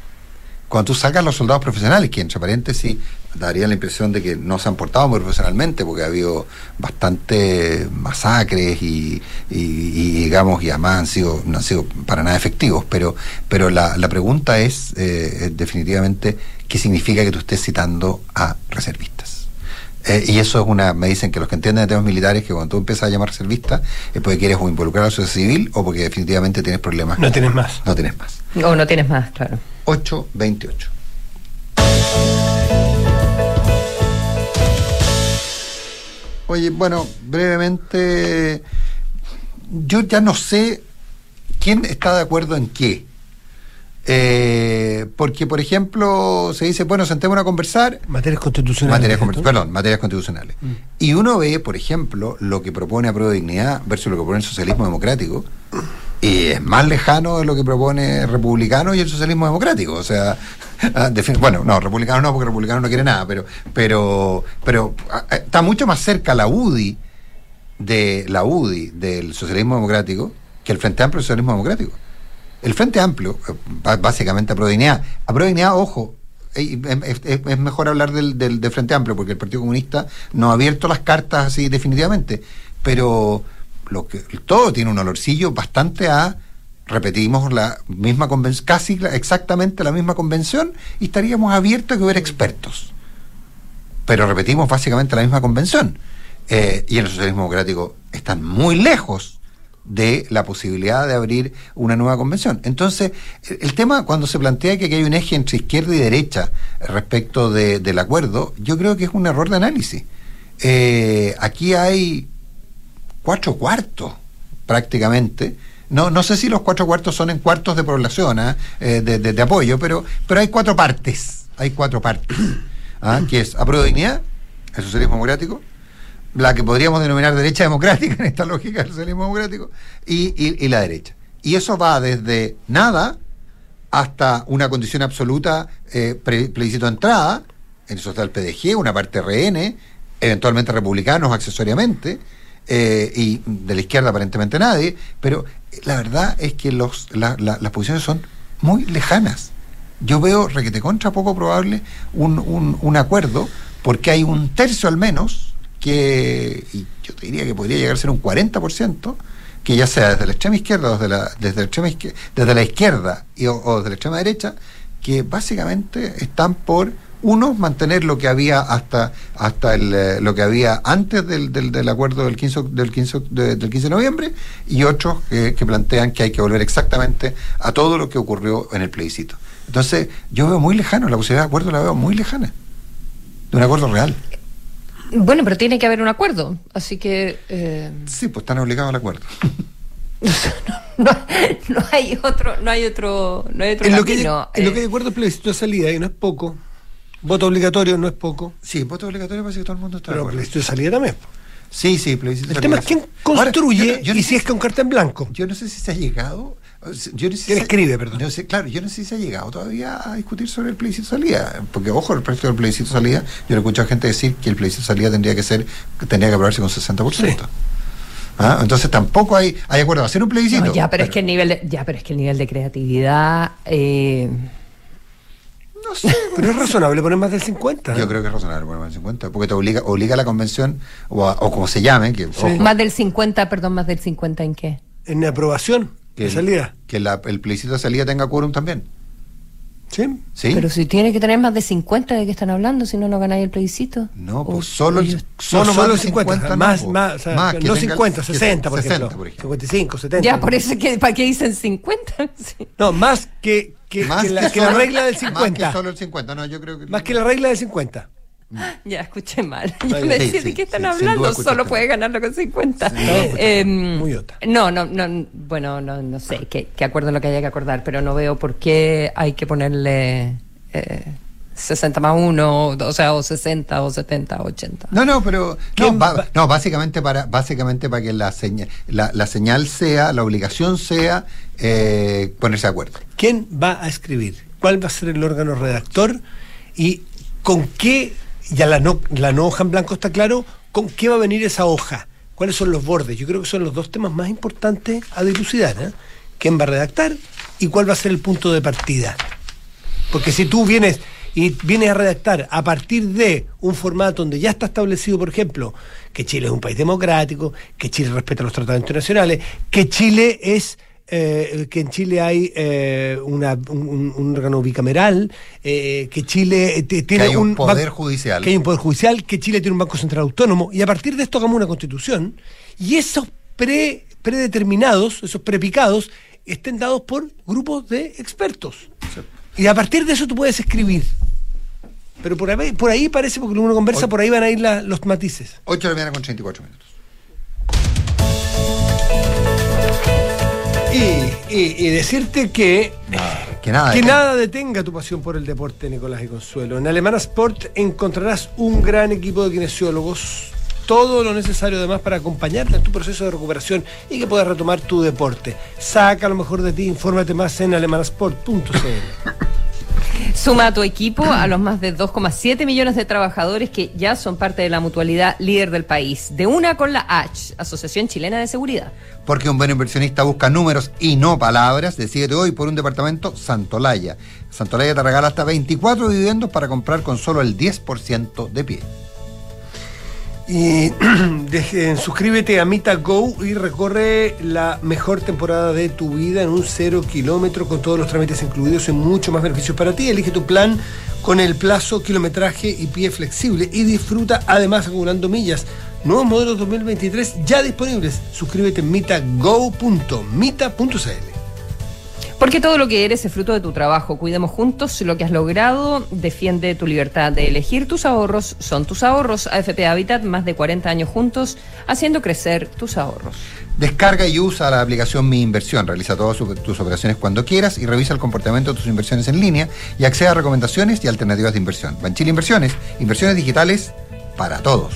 cuando tú sacas los soldados profesionales, que entre paréntesis daría la impresión de que no se han portado muy profesionalmente, porque ha habido bastante masacres y, digamos, y además han sido, no han sido para nada efectivos, pero, pero la, pregunta es, eh, definitivamente qué significa que tú estés citando a reservistas. Eh, y eso es una, me dicen que los que entienden de temas militares, que cuando tú empiezas a llamar reservista, es porque quieres o involucrar a la sociedad civil o porque definitivamente tienes problemas. No tienes más. No tienes más. O no tienes más, claro. 828. Oye, bueno, brevemente, yo ya no sé quién está de acuerdo en qué. Eh, porque, por ejemplo, se dice, bueno, sentémonos a conversar, Materias constitucionales. Materias, ¿no? conver- perdón, materias constitucionales. Y uno ve, por ejemplo, lo que propone a Prueba de Dignidad versus lo que propone el socialismo democrático, y es más lejano de lo que propone republicano y el socialismo democrático. O sea, <laughs> ah, bueno, no, republicano no, porque republicano no quiere nada, pero, pero, pero ah, ah, está mucho más cerca la UDI de la UDI del socialismo democrático que el Frente Amplio del socialismo democrático. El Frente Amplio, eh, básicamente a Prueba de Dignidad, a Prueba de Dignidad, ojo, eh, es, es- mejor hablar del, del, Frente Amplio porque el Partido Comunista no ha abierto las cartas así definitivamente, pero lo que todo tiene un olorcillo bastante a repetimos la misma convención, casi exactamente la misma convención y estaríamos abiertos a que hubiera expertos. Pero repetimos básicamente la misma convención. Eh, y en el socialismo democrático están muy lejos de la posibilidad de abrir una nueva convención. Entonces, el, tema cuando se plantea que aquí hay un eje entre izquierda y derecha respecto de- del acuerdo, yo creo que es un error de análisis. Eh, aquí hay cuatro cuartos prácticamente. No, no sé si los cuatro cuartos son en cuartos de población, ¿ah? Eh, de, de- de apoyo, pero, pero hay cuatro partes. Hay cuatro partes. ¿ah? Que es apruebo dignidad, el socialismo democrático, la que podríamos denominar derecha democrática <laughs> en esta lógica del socialismo democrático, y, y- la derecha. Y eso va desde nada hasta una condición absoluta eh, pre- plebiscito de entrada, en eso está el PDG, una parte RN, eventualmente republicanos accesoriamente, eh, y de la izquierda aparentemente nadie, pero la verdad es que los, la- la- las posiciones son muy lejanas. Yo veo requete contra poco probable un, un acuerdo, porque hay un tercio al menos, que y yo te diría que podría llegar a ser un 40%, que ya sea desde la extrema izquierda o desde la, desde la, extrema izquier- desde la izquierda y, o, desde la extrema derecha, que básicamente están por unos mantener lo que había hasta hasta el, eh, lo que había antes del, del, del acuerdo del 15 del 15 de- del 15 de noviembre y otros que, que plantean que hay que volver exactamente a todo lo que ocurrió en el plebiscito. Entonces, yo veo muy lejano la posibilidad de acuerdo la veo muy lejana. De un acuerdo real. Bueno, pero tiene que haber un acuerdo, así que... eh, Sí, pues están obligados al acuerdo. <laughs> no, no hay otro, no hay otro, no hay otro En lo, que, camino. en lo que Eh, de acuerdo al plebiscito de salida, y no es poco. Voto obligatorio no es poco. Sí, voto obligatorio parece que todo el mundo está de Pero acuerdo. plebiscito de salida también. Sí, sí, plebiscito El de tema es salida. quién Ahora, construye yo yo no y sé si es con carta en blanco. Yo no sé si se ha llegado. Yo no sé si ¿Quién se- escribe, perdón? no sé, claro, yo no sé si se ha llegado todavía a discutir sobre el plebiscito de salida. Porque, ojo, respecto del plebiscito de salida, yo he escuchado gente decir que el plebiscito de salida tendría que ser, tendría que aprobarse con 60%. ¿Ah? Entonces tampoco hay, hay acuerdo. Ser un plebiscito. no, ya, pero, es que el nivel de, ya, pero es que el nivel de creatividad. eh, No sé. <laughs> Pero es razonable poner más del 50. Yo creo que es razonable poner más de 50, porque te obliga, obliga a la convención, o, a- o como se llame, que, más del 50, perdón, más del 50 en qué? En aprobación que, el- salida. que la- el plebiscito de salida tenga quórum también. ¿Sí? ¿Sí? Pero si tiene que tener más de 50, ¿de qué están hablando? Si no, no ganáis el plebiscito. No, pues solo, o solo, No, más solo de 50, 50 no, más, po. más, o sea, Más, que no tenga- 50, que- 60, por 60, ejemplo. por ejemplo. 55, 70. Ya, por eso, que, ¿para qué dicen 50? <laughs> Sí. No, más que, que, Más que la, que la solo- regla del Más 50. que solo el 50, no, yo creo que... Más que la regla del 50. <laughs> Ya, escuché mal. Yo <laughs> me Sí, decía, sí, ¿de qué están sí, hablando? Solo puede ganarlo con 50. Sí, no, Eh, Muy otra. no, no, no, bueno, no, no sé, que, que acuerden lo que haya que acordar, pero no veo por qué hay que ponerle eh, 60 más 1, o sea, o 60, o 70, o 80. No, no, pero no, ¿Quién ba- va- no, básicamente para básicamente para que la señal la, la señal sea, la obligación sea eh, ponerse de acuerdo. ¿Quién va a escribir? ¿Cuál va a ser el órgano redactor? ¿Y con qué, ya la no, la no hoja en blanco está claro, con qué va a venir esa hoja? ¿Cuáles son los bordes? Yo creo que son los dos temas más importantes a dilucidar. ¿eh? ¿Quién va a redactar y cuál va a ser el punto de partida? Porque si tú vienes y vienes a redactar a partir de un formato donde ya está establecido, por ejemplo, que Chile es un país democrático, que Chile respeta los tratados internacionales, que Chile es eh, que en Chile hay eh, una- un, un- órgano bicameral, eh, que Chile tiene hay un poder judicial. que hay un poder judicial, que Chile tiene un banco central autónomo, y a partir de esto hagamos una constitución, y esos pre, predeterminados, esos prepicados, estén dados por grupos de expertos. Y a partir de eso tú puedes escribir. Pero por ahí, por ahí parece, porque uno conversa, por ahí van a ir la- los matices. 8 de la mañana con 34 minutos. Y, y- y decirte que, Que nada. que que- nada detenga tu pasión por el deporte, Nicolás y Consuelo. En Alemana Sport encontrarás un gran equipo de kinesiólogos, todo lo necesario además para acompañarte en tu proceso de recuperación y que puedas retomar tu deporte. Saca lo mejor de ti, infórmate más en alemanasport.cl. <laughs> Suma a tu equipo a los más de 2,7 millones de trabajadores que ya son parte de la mutualidad líder del país. De una con la H, Asociación Chilena de Seguridad. Porque un buen inversionista busca números y no palabras. Decídete hoy por un departamento Santolaya. Santolaya te regala hasta 24 dividendos para comprar con solo el 10% de pie. Y <clears throat> suscríbete a Mita Go y recorre la mejor temporada de tu vida en un cero kilómetro con todos los trámites incluidos y mucho más beneficios para ti. Elige tu plan con el plazo, kilometraje y pie flexible y disfruta además acumulando millas. Nuevos modelos 2023 ya disponibles. Suscríbete en mitago.mita.cl. Porque todo lo que eres es fruto de tu trabajo. Cuidemos juntos lo que has logrado. Defiende tu libertad de elegir tus ahorros. Son tus ahorros. AFP Habitat, más de 40 años juntos, haciendo crecer tus ahorros. Descarga y usa la aplicación Mi Inversión. Realiza todas tus operaciones cuando quieras y revisa el comportamiento de tus inversiones en línea y accede a recomendaciones y alternativas de inversión. Banchile Inversiones, inversiones digitales para todos.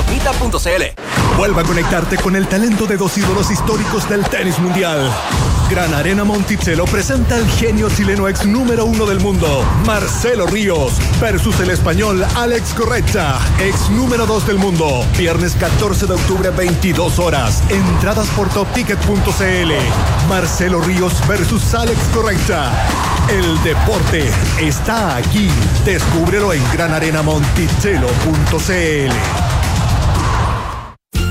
mitago.mita.cl. Vuelva a conectarte con el talento de dos ídolos históricos del tenis mundial. Gran Arena Monticello presenta al genio chileno ex número uno del mundo, Marcelo Ríos, versus el español Alex Correcha, ex número dos del mundo. Viernes 14 de octubre, 22 horas. Entradas por topticket.cl. Marcelo Ríos versus Alex Correcha. El deporte está aquí. Descúbrelo en granarenamonticello.cl.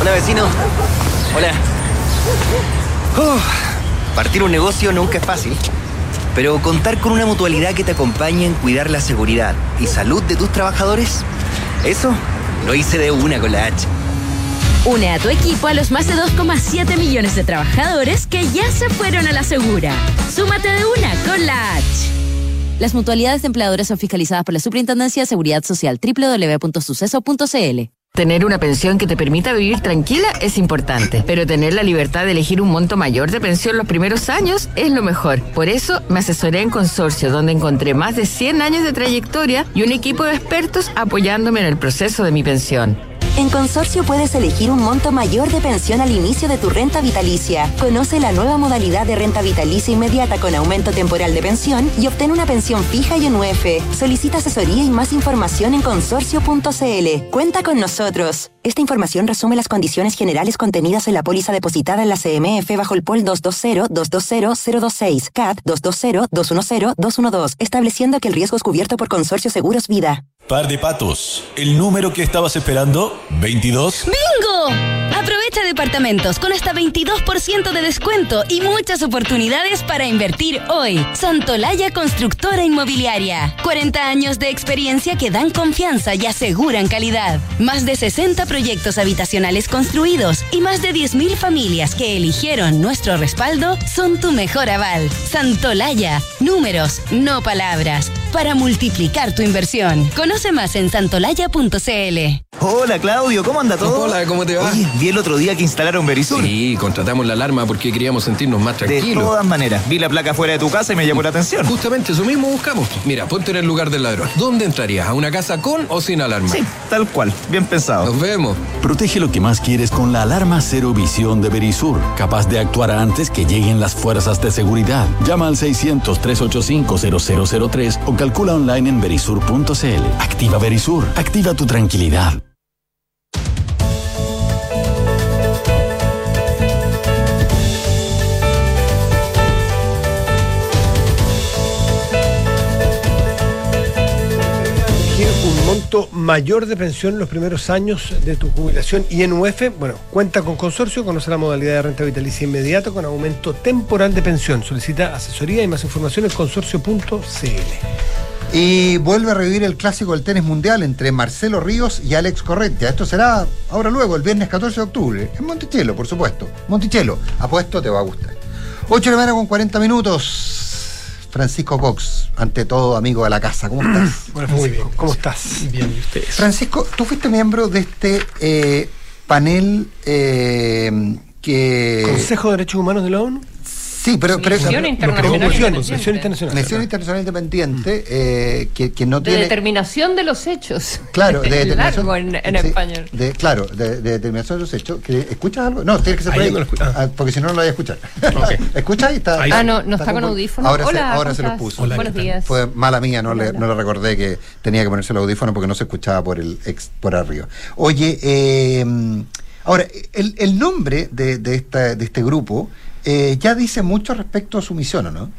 Hola vecino. Hola. Uf, partir un negocio nunca es fácil, pero contar con una mutualidad que te acompañe en cuidar la seguridad y salud de tus trabajadores, eso lo hice de una con la H. Une a tu equipo a los más de 2,7 millones de trabajadores que ya se fueron a la segura. Súmate de una con la H. Las mutualidades de empleadores son fiscalizadas por la Superintendencia de Seguridad Social www.suceso.cl. Tener una pensión que te permita vivir tranquila es importante, pero tener la libertad de elegir un monto mayor de pensión los primeros años es lo mejor. Por eso me asesoré en Consorcio, donde encontré más de 100 años de trayectoria y un equipo de expertos apoyándome en el proceso de mi pensión. En Consorcio puedes elegir un monto mayor de pensión al inicio de tu renta vitalicia. Conoce la nueva modalidad de renta vitalicia inmediata con aumento temporal de pensión y obtén una pensión fija y un UF. Solicita asesoría y más información en consorcio.cl. Cuenta con nosotros. Esta información resume las condiciones generales contenidas en la póliza depositada en la CMF bajo el POL 220-220-026, CAT 220-210-212, estableciendo que el riesgo es cubierto por Consorcio Seguros Vida. Par de patos. ¿El número que estabas esperando? ¿22? ¡Bingo! Aprovecha departamentos con hasta 22% de descuento y muchas oportunidades para invertir hoy. Santolaya Constructora Inmobiliaria. 40 años de experiencia que dan confianza y aseguran calidad. Más de 60 proyectos habitacionales construidos y más de 10.000 familias que eligieron nuestro respaldo son tu mejor aval. Santolaya. Números, no palabras. Para multiplicar tu inversión. Conoce más en santolaya.cl. Hola Claudio, ¿cómo anda todo? Hola, ¿cómo te va? Oye, vi el otro día que instalaron Verisur. Sí, contratamos la alarma porque queríamos sentirnos más tranquilos. De todas maneras, vi la placa fuera de tu casa y me llamó la atención. Justamente eso mismo buscamos. Mira, ponte en el lugar del ladrón. ¿Dónde entrarías? ¿A una casa con o sin alarma? Sí, tal cual. Bien pensado. Nos vemos. Protege lo que más quieres con la alarma Cero Visión de Verisur, capaz de actuar antes que lleguen las fuerzas de seguridad. Llama al 600-385-0003 o calcula online en verisur.cl. Activa Verisur. Activa tu tranquilidad. Mayor de pensión en los primeros años de tu jubilación y en UF, bueno, cuenta con consorcio, conoce la modalidad de renta vitalicia inmediata con aumento temporal de pensión. Solicita asesoría y más información en consorcio.cl. Y vuelve a revivir el clásico del tenis mundial entre Marcelo Ríos y Alex Correntia. Esto será ahora luego, el viernes 14 de octubre, en Monticello, por supuesto. Monticello, apuesto, te va a gustar. 8 de la mañana con 40 minutos. Francisco Cox, ante todo amigo de la casa. ¿Cómo estás? <clears throat> Bueno, muy bien. ¿Cómo estás? Bien, ¿y ustedes? Francisco, tú fuiste miembro de este eh, panel eh, que... Consejo de Derechos Humanos de la ONU. Sí, pero... pero Misión Internacional Internacional. Misión Internacional Independiente, eh, que, que no De tiene... determinación de los hechos. Claro, <laughs> de determinación. Largo en, en sí, español. de- claro, de, de determinación de los hechos. Que, ¿Escuchas algo? No, tienes que ser Ahí por ahí, no ah, porque si no, no lo voy a escuchar. <laughs> Ok. <laughs> ¿Escuchas? Está, Ahí Ah, no, no está con como- audífono. Ahora, se, Hola, ahora ¿cómo se lo estás? puso. Hola, Buenos días. Fue mala mía, no le, no le recordé que tenía que ponerse el audífono porque no se escuchaba por el ex, por arriba. Oye, eh, ahora, el, el nombre de, de, esta, de este grupo eh, ya dice mucho respecto a su misión, ¿o no?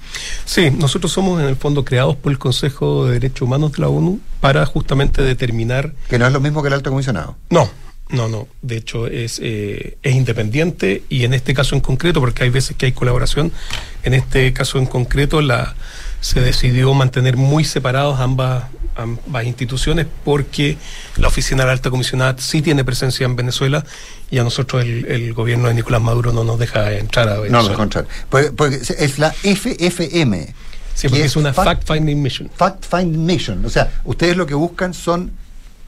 Sí, nosotros somos en el fondo creados por el Consejo de Derechos Humanos de la ONU para justamente determinar. Que no es lo mismo que el alto comisionado. No, No, no, de hecho es, eh, es independiente y en este caso en concreto, porque hay veces que hay colaboración, en este caso en concreto la, se decidió mantener muy separados ambas, ambas instituciones porque la oficina de la alta comisionada sí tiene presencia en Venezuela y a nosotros el, el gobierno de Nicolás Maduro no nos deja entrar a Venezuela. no, al contrario. Porque, porque es la FFM. Sí, que porque es una fact-finding mission. Fact-finding mission. O sea, ustedes lo que buscan son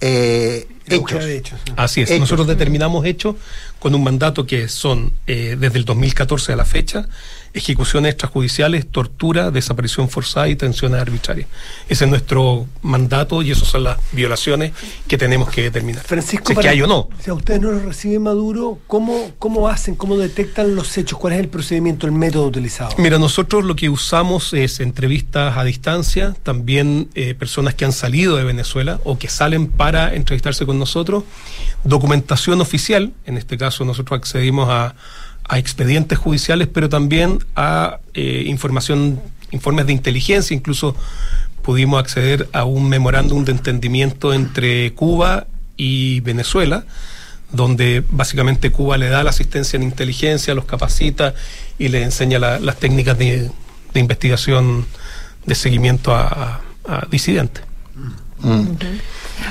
eh, hechos. Así es, Hechos. nosotros determinamos hechos con un mandato que son eh, desde el 2014 a la fecha, ejecuciones extrajudiciales, tortura, desaparición forzada y detenciones arbitrarias. Ese es nuestro mandato y esas son las violaciones que tenemos que determinar. Francisco, si es que hay o no. Si a ustedes no los recibe Maduro, ¿cómo, ¿cómo hacen, cómo detectan los hechos? ¿Cuál es el procedimiento, el método utilizado? Mira, nosotros lo que usamos es entrevistas a distancia, también eh, personas que han salido de Venezuela o que salen para entrevistarse con nosotros, documentación oficial, en este caso nosotros accedimos a, expedientes judiciales, pero también a eh, información, informes de inteligencia, incluso pudimos acceder a un memorándum de entendimiento entre Cuba y Venezuela, donde básicamente Cuba le da la asistencia en inteligencia, los capacita y le enseña la- las técnicas de, de investigación de seguimiento a, a-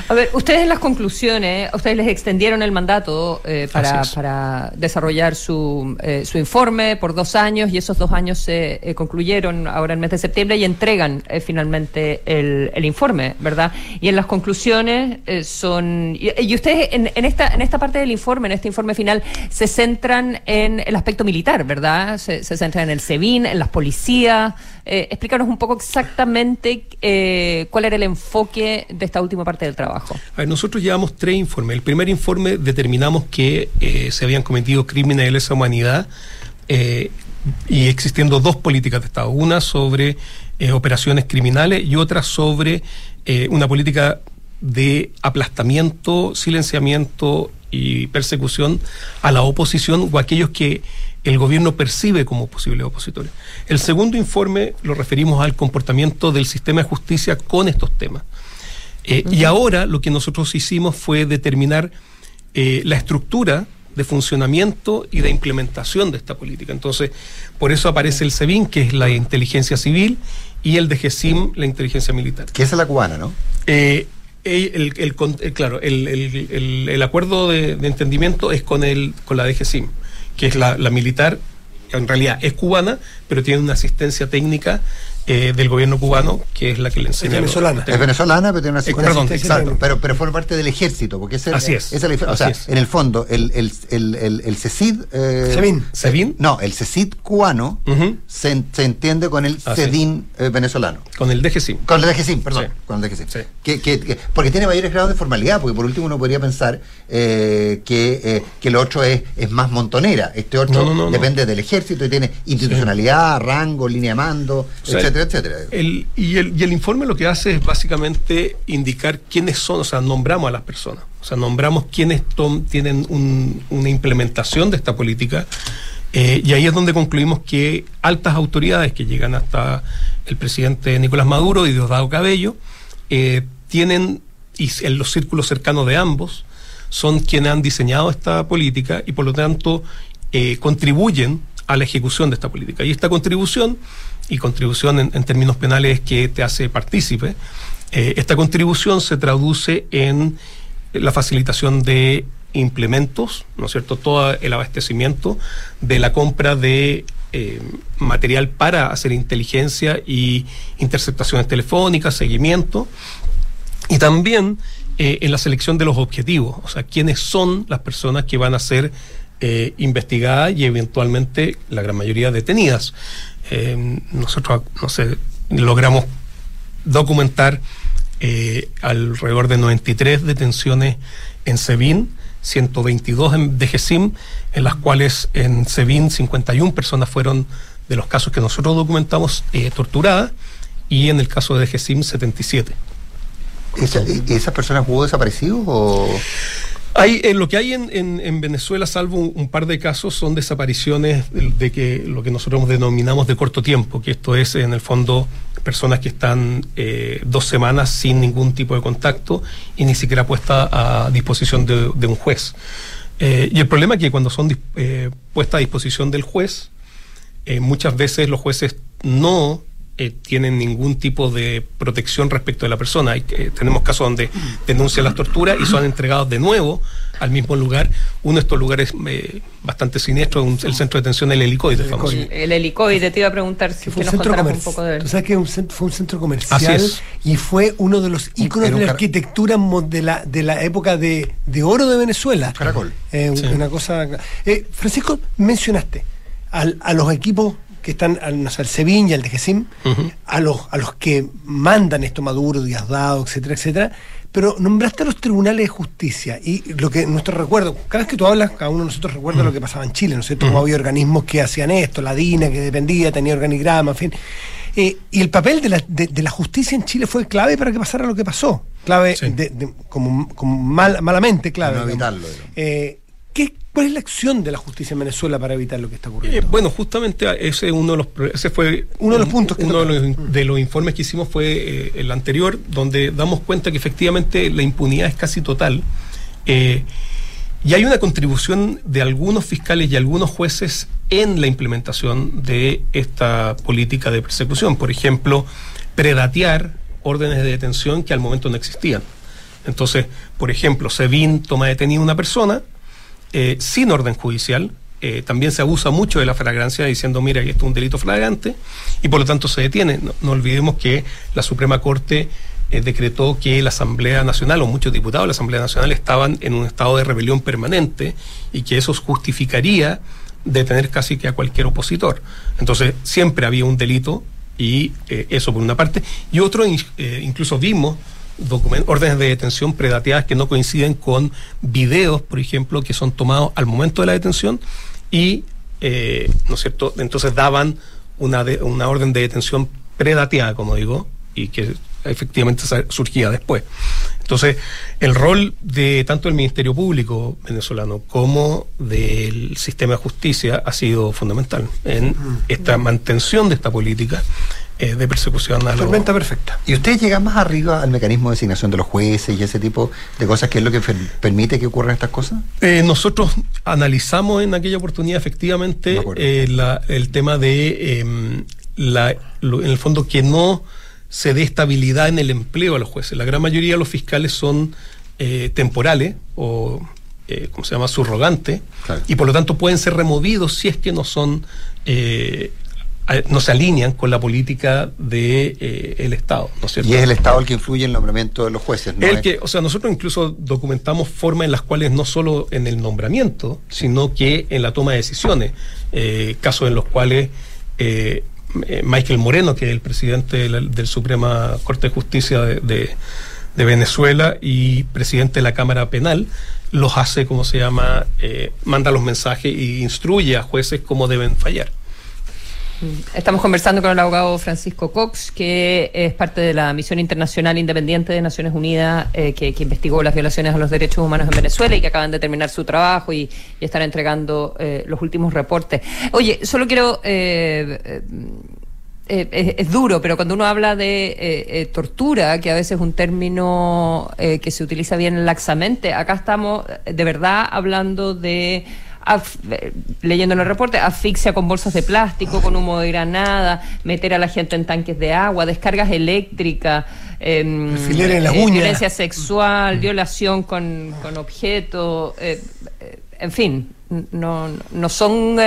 a ver, ustedes en las conclusiones, ustedes les extendieron el mandato eh, para, desarrollar su, eh, su informe por dos años y esos dos años se eh, concluyeron ahora en el mes de septiembre y entregan finalmente el, el informe, ¿verdad? Y en las conclusiones son... Y, y ustedes en, en esta, en esta parte del informe, en este informe final, se centran en el aspecto militar, ¿verdad? Se, se centran en el SEBIN, en las policías. Explícanos un poco exactamente cuál era el enfoque de esta última parte del trabajo. A ver, nosotros llevamos tres informes. El primer informe determinamos que eh, se habían cometido crímenes de lesa humanidad eh, y existiendo dos políticas de Estado. Una sobre eh, operaciones criminales y otra sobre una política de aplastamiento, silenciamiento y persecución a la oposición o a aquellos que el gobierno percibe como posibles opositores. El segundo informe lo referimos al comportamiento del sistema de justicia con estos temas. Eh, Y ahora lo que nosotros hicimos fue determinar eh, la estructura de funcionamiento y de implementación de esta política. Entonces, por eso aparece el SEBIN, que es la inteligencia civil, y el DGCIM, la inteligencia militar. Que esa es la cubana, ¿no? Eh, el, el claro, el, el- el- el acuerdo de, de entendimiento es con, el, con la DGCIM, que es la, la militar, que en realidad es cubana, pero tiene una asistencia técnica eh, del gobierno cubano, que es la que le enseña. los- Es venezolana, pero tiene una Eh, perdón, exacto, pero, pero forma parte del ejército, porque ese- Así es, esa es la. O sea, así es. en el fondo, el, el, el, el, el CECID. eh, Sebin. ¿Sebin? No, el CECID cubano se, se entiende con el es. CEDIN eh, venezolano. Con el DGCIM. Con el DGCIM, perdón. Sí. Con el DGCIM. Que, que- que- porque tiene mayores grados de formalidad, porque por último uno podría pensar eh, que, eh, que el otro es, es más montonera. Este otro No, no, no, no. depende del ejército y tiene institucionalidad, rango, línea de mando, O sea, y, el, informe lo que hace es básicamente indicar quiénes son, o sea, nombramos a las personas, o sea, nombramos quiénes tienen un- una implementación de esta política, eh, y ahí es donde concluimos que altas autoridades que llegan hasta el presidente Nicolás Maduro y Diosdado Cabello, eh, tienen, y en los círculos cercanos de ambos, son quienes han diseñado esta política y por lo tanto eh, contribuyen a la ejecución de esta política. Y esta contribución, y contribución en, términos penales es que te hace partícipe, eh, esta contribución se traduce en la facilitación de implementos, ¿no es cierto? Todo el abastecimiento de la compra de eh, material para hacer inteligencia y interceptaciones telefónicas, seguimiento, y también eh, en la selección de los objetivos, o sea, quiénes son las personas que van a ser investigadas y eventualmente la gran mayoría detenidas. Eh, nosotros, no sé, logramos documentar eh, alrededor de 93 detenciones en SEBIN, 122 en DGCIM, en las cuales en SEBIN 51 personas fueron de los casos que nosotros documentamos eh, torturadas y en el caso de DGCIM 77. ¿Esa- ¿Y esas personas hubo desaparecidos o...? Hay, lo que hay en, en- en Venezuela, salvo un, par de casos, son desapariciones de, que lo que nosotros denominamos de corto tiempo, que esto es en el fondo personas que están eh, dos semanas sin ningún tipo de contacto y ni siquiera puesta a disposición de, un juez. Eh, y el problema es que cuando son eh, puestas a disposición del juez, eh, muchas veces los jueces no eh, tienen ningún tipo de protección respecto de la persona. Hay, eh, tenemos casos donde denuncian las torturas y son entregados de nuevo al mismo lugar. Uno de estos lugares eh, bastante siniestros es un- el centro de detención El Helicoide, famoso. El helicoide, te iba a preguntar si Fue que un nos contaras un comercial. poco de él. Tú sabes que un fue un centro comercial Así es. y fue uno de los íconos era de la arquitectura de la, de la época de, de oro de Venezuela. Caracol. Eh, Sí. Una cosa. Eh, Francisco, mencionaste al- a los equipos que están, al, al y al de Gesim, Ujú. a los, a los que mandan esto Maduro, Diosdado, etcétera, etcétera, pero nombraste a los tribunales de justicia y lo que nuestro recuerdo, cada vez que tú hablas, cada uno de nosotros recuerda lo que pasaba en Chile, ¿no es cierto? Cómo había organismos que hacían esto, la DINA que dependía, tenía organigrama, en fin. Eh, y el papel de la, de, de la justicia en Chile fue clave para que pasara lo que pasó. Clave, Sí. de- como, como mal- malamente clave. No evitarlo. Eh, ¿qué- ¿Cuál es la acción de la justicia en Venezuela para evitar lo que está ocurriendo? Eh, bueno, justamente ese es uno de los ese fue Uno de los puntos que uno de los, de los informes que hicimos fue eh, el anterior donde damos cuenta que efectivamente la impunidad es casi total eh, y hay una contribución de algunos fiscales y algunos jueces en la implementación de esta política de persecución, por ejemplo, predatear órdenes de detención que al momento no existían. Entonces, por ejemplo, SEBIN toma detenida una persona eh, sin orden judicial. eh, también se abusa mucho de la flagrancia diciendo, mira, esto es un delito flagrante y por lo tanto se detiene. No, olvidemos que la Suprema Corte eh, decretó que la Asamblea Nacional o muchos diputados de la Asamblea Nacional estaban en un estado de rebelión permanente y que eso justificaría detener casi que a cualquier opositor. Entonces siempre había un delito y eso por una parte. Y otro, in- incluso vimos órdenes de detención predateadas que no coinciden con videos, por ejemplo, que son tomados al momento de la detención y, eh, ¿no es cierto?, entonces daban una, de- una orden de detención predateada, como digo, y que efectivamente surgía después. Entonces, el rol de tanto del Ministerio Público venezolano como del sistema de justicia ha sido fundamental en esta mantención de esta política eh, de persecución a los Tormenta perfecta. ¿Y ustedes llegan más arriba al mecanismo de designación de los jueces y ese tipo de cosas que es lo que permite que ocurran estas cosas? Eh, nosotros analizamos en aquella oportunidad efectivamente eh, la- el tema de em, la, lo- en el fondo que no se dé estabilidad en el empleo a los jueces. La gran mayoría de los fiscales son eh, temporales o, eh, ¿cómo se llama?, subrogantes y por lo tanto pueden ser removidos si es que no son eh, no se alinean con la política de eh, el Estado, ¿no es cierto? Y es el Estado el que influye en el nombramiento de los jueces, ¿no? El que, o sea, nosotros incluso documentamos formas en las cuales no solo en el nombramiento, sino que en la toma de decisiones, eh, casos en los cuales eh, Michael Moreno, que es el presidente de la- del Suprema Corte de Justicia de, Venezuela y presidente de la Cámara Penal, los hace, como se llama, eh, manda los mensajes y instruye a jueces cómo deben fallar. Estamos conversando con el abogado Francisco Cox, que es parte de la misión internacional independiente de Naciones Unidas eh, que, que investigó las violaciones a los derechos humanos en Venezuela y que acaban de terminar su trabajo y, están entregando eh, los últimos reportes. Oye, solo quiero... eh, eh, eh, es, duro, pero cuando uno habla de tortura, que a veces es un término que se utiliza bien laxamente, acá estamos de verdad hablando de, af- eh, leyendo en el reporte, asfixia con bolsas de plástico, con humo de granada, meter a la gente en tanques de agua, descargas eléctricas. Alfileres en las eh, violencia sexual, violación con, con objetos, eh, eh, en fin, no, no son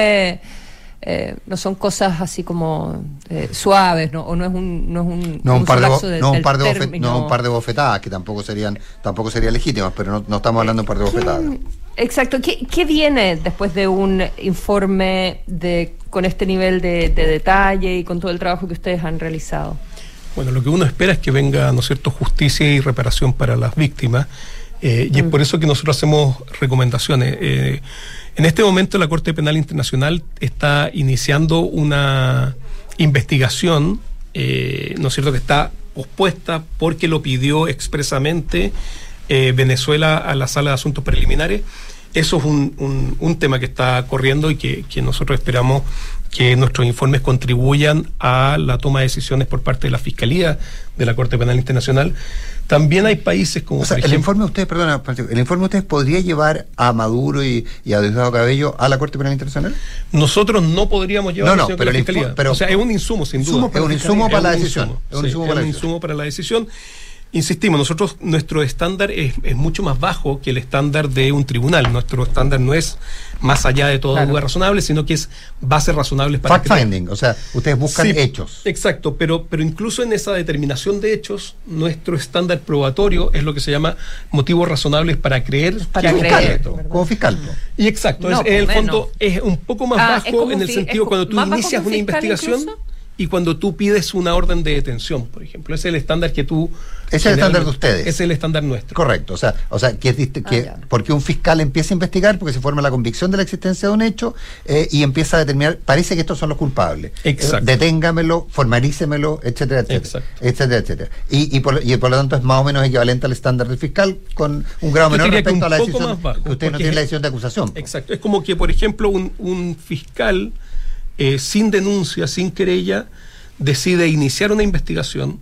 eh, no son cosas así como eh, suaves, ¿no? o no es un no es un, No un, par de, de- no, un par de no un par de bofetadas que tampoco serían tampoco serían legítimas, pero no, no estamos hablando de un par de bofetadas. Exacto. ¿Qué, qué viene después de un informe de con este nivel de, de detalle y con todo el trabajo que ustedes han realizado? Bueno, lo que uno espera es que venga, ¿no es cierto?, justicia y reparación para las víctimas. Eh, y es por eso que nosotros hacemos recomendaciones. Eh, en este momento la Corte Penal Internacional está iniciando una investigación, eh, ¿no es cierto?, que está pospuesta porque lo pidió expresamente eh, Venezuela a la Sala de Asuntos Preliminares eso es un, un- un tema que está corriendo y que, que nosotros esperamos que nuestros informes contribuyan a la toma de decisiones por parte de la Fiscalía de la Corte Penal Internacional. También hay países como, O sea, el ejemplo, informe de ustedes, perdona, el informe de ustedes podría llevar a Maduro y, y a Diosdado Cabello a la Corte Penal Internacional. nosotros no podríamos llevar No, no, a la pero el Fiscalía. pero- o sea, es un insumo, sin duda. Insumo Es un insumo para la decisión. Es un insumo para la decisión. Insistimos, nosotros, nuestro estándar es, es mucho más bajo que el estándar de un tribunal. Nuestro estándar no es más allá de toda Claro. duda razonable, sino que es bases razonables para Fact creer. finding, o sea, ustedes buscan Sí, hechos. Exacto, pero, pero incluso en esa determinación de hechos, nuestro estándar probatorio es lo que se llama motivos razonables para creer Para que creer. Como fiscal. Y exacto, No, es- en el fondo es un poco más Ah, bajo en el fi- sentido cuando tú inicias una investigación incluso. Y cuando tú pides una orden de detención, por ejemplo. Ese es el estándar que tú... Ese es el estándar de ustedes. Es el estándar nuestro. Correcto, o sea, o sea que, es dist- Ah, que porque un fiscal empieza a investigar, porque se forma la convicción de la existencia de un hecho eh, y empieza a determinar, parece que estos son los culpables. Exacto. Eh, deténgamelo, formalícemelo, etcétera, etcétera. Etcétera, etcétera. Y, y, por, y por lo tanto es más o menos equivalente al estándar del fiscal con un grado Yo menor que respecto a la decisión. más bajo, que ustedes no tienen la decisión de acusación. Exacto. Es como que, por ejemplo, un, un fiscal eh, sin denuncia, sin querella, decide iniciar una investigación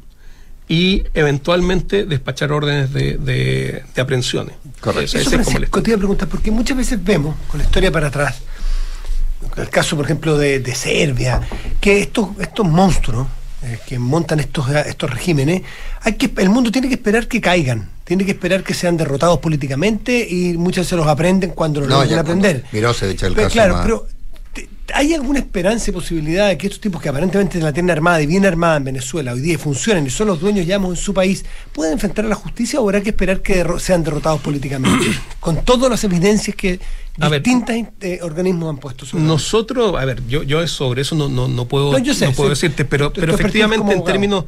y eventualmente despachar órdenes de, de- de aprehensiones. Correcto. Eso, ese es como el Francisco, te iba a preguntar, porque muchas veces vemos, con la historia para atrás, el caso, por ejemplo, de, de Serbia, que estos, estos monstruos eh, que montan estos, estos regímenes, hay que, el mundo tiene que esperar que caigan, tiene que esperar que sean derrotados políticamente y muchas veces los aprenden cuando lo No, logran aprender. Mirosevic, el Pero, caso claro, más- pero ¿hay alguna esperanza y posibilidad de que estos tipos que aparentemente la tienen armada y bien armada en Venezuela hoy día y funcionan y son los dueños, digamos, en su país, puedan enfrentar a la justicia o habrá que esperar que derro- sean derrotados políticamente? <clears throat> Con todas las evidencias que distintos organismos han puesto sobre. Nosotros, a ver, yo, yo sobre eso no, no, no puedo, No, yo sé, no puedo sí. decirte, pero, pero efectivamente en términos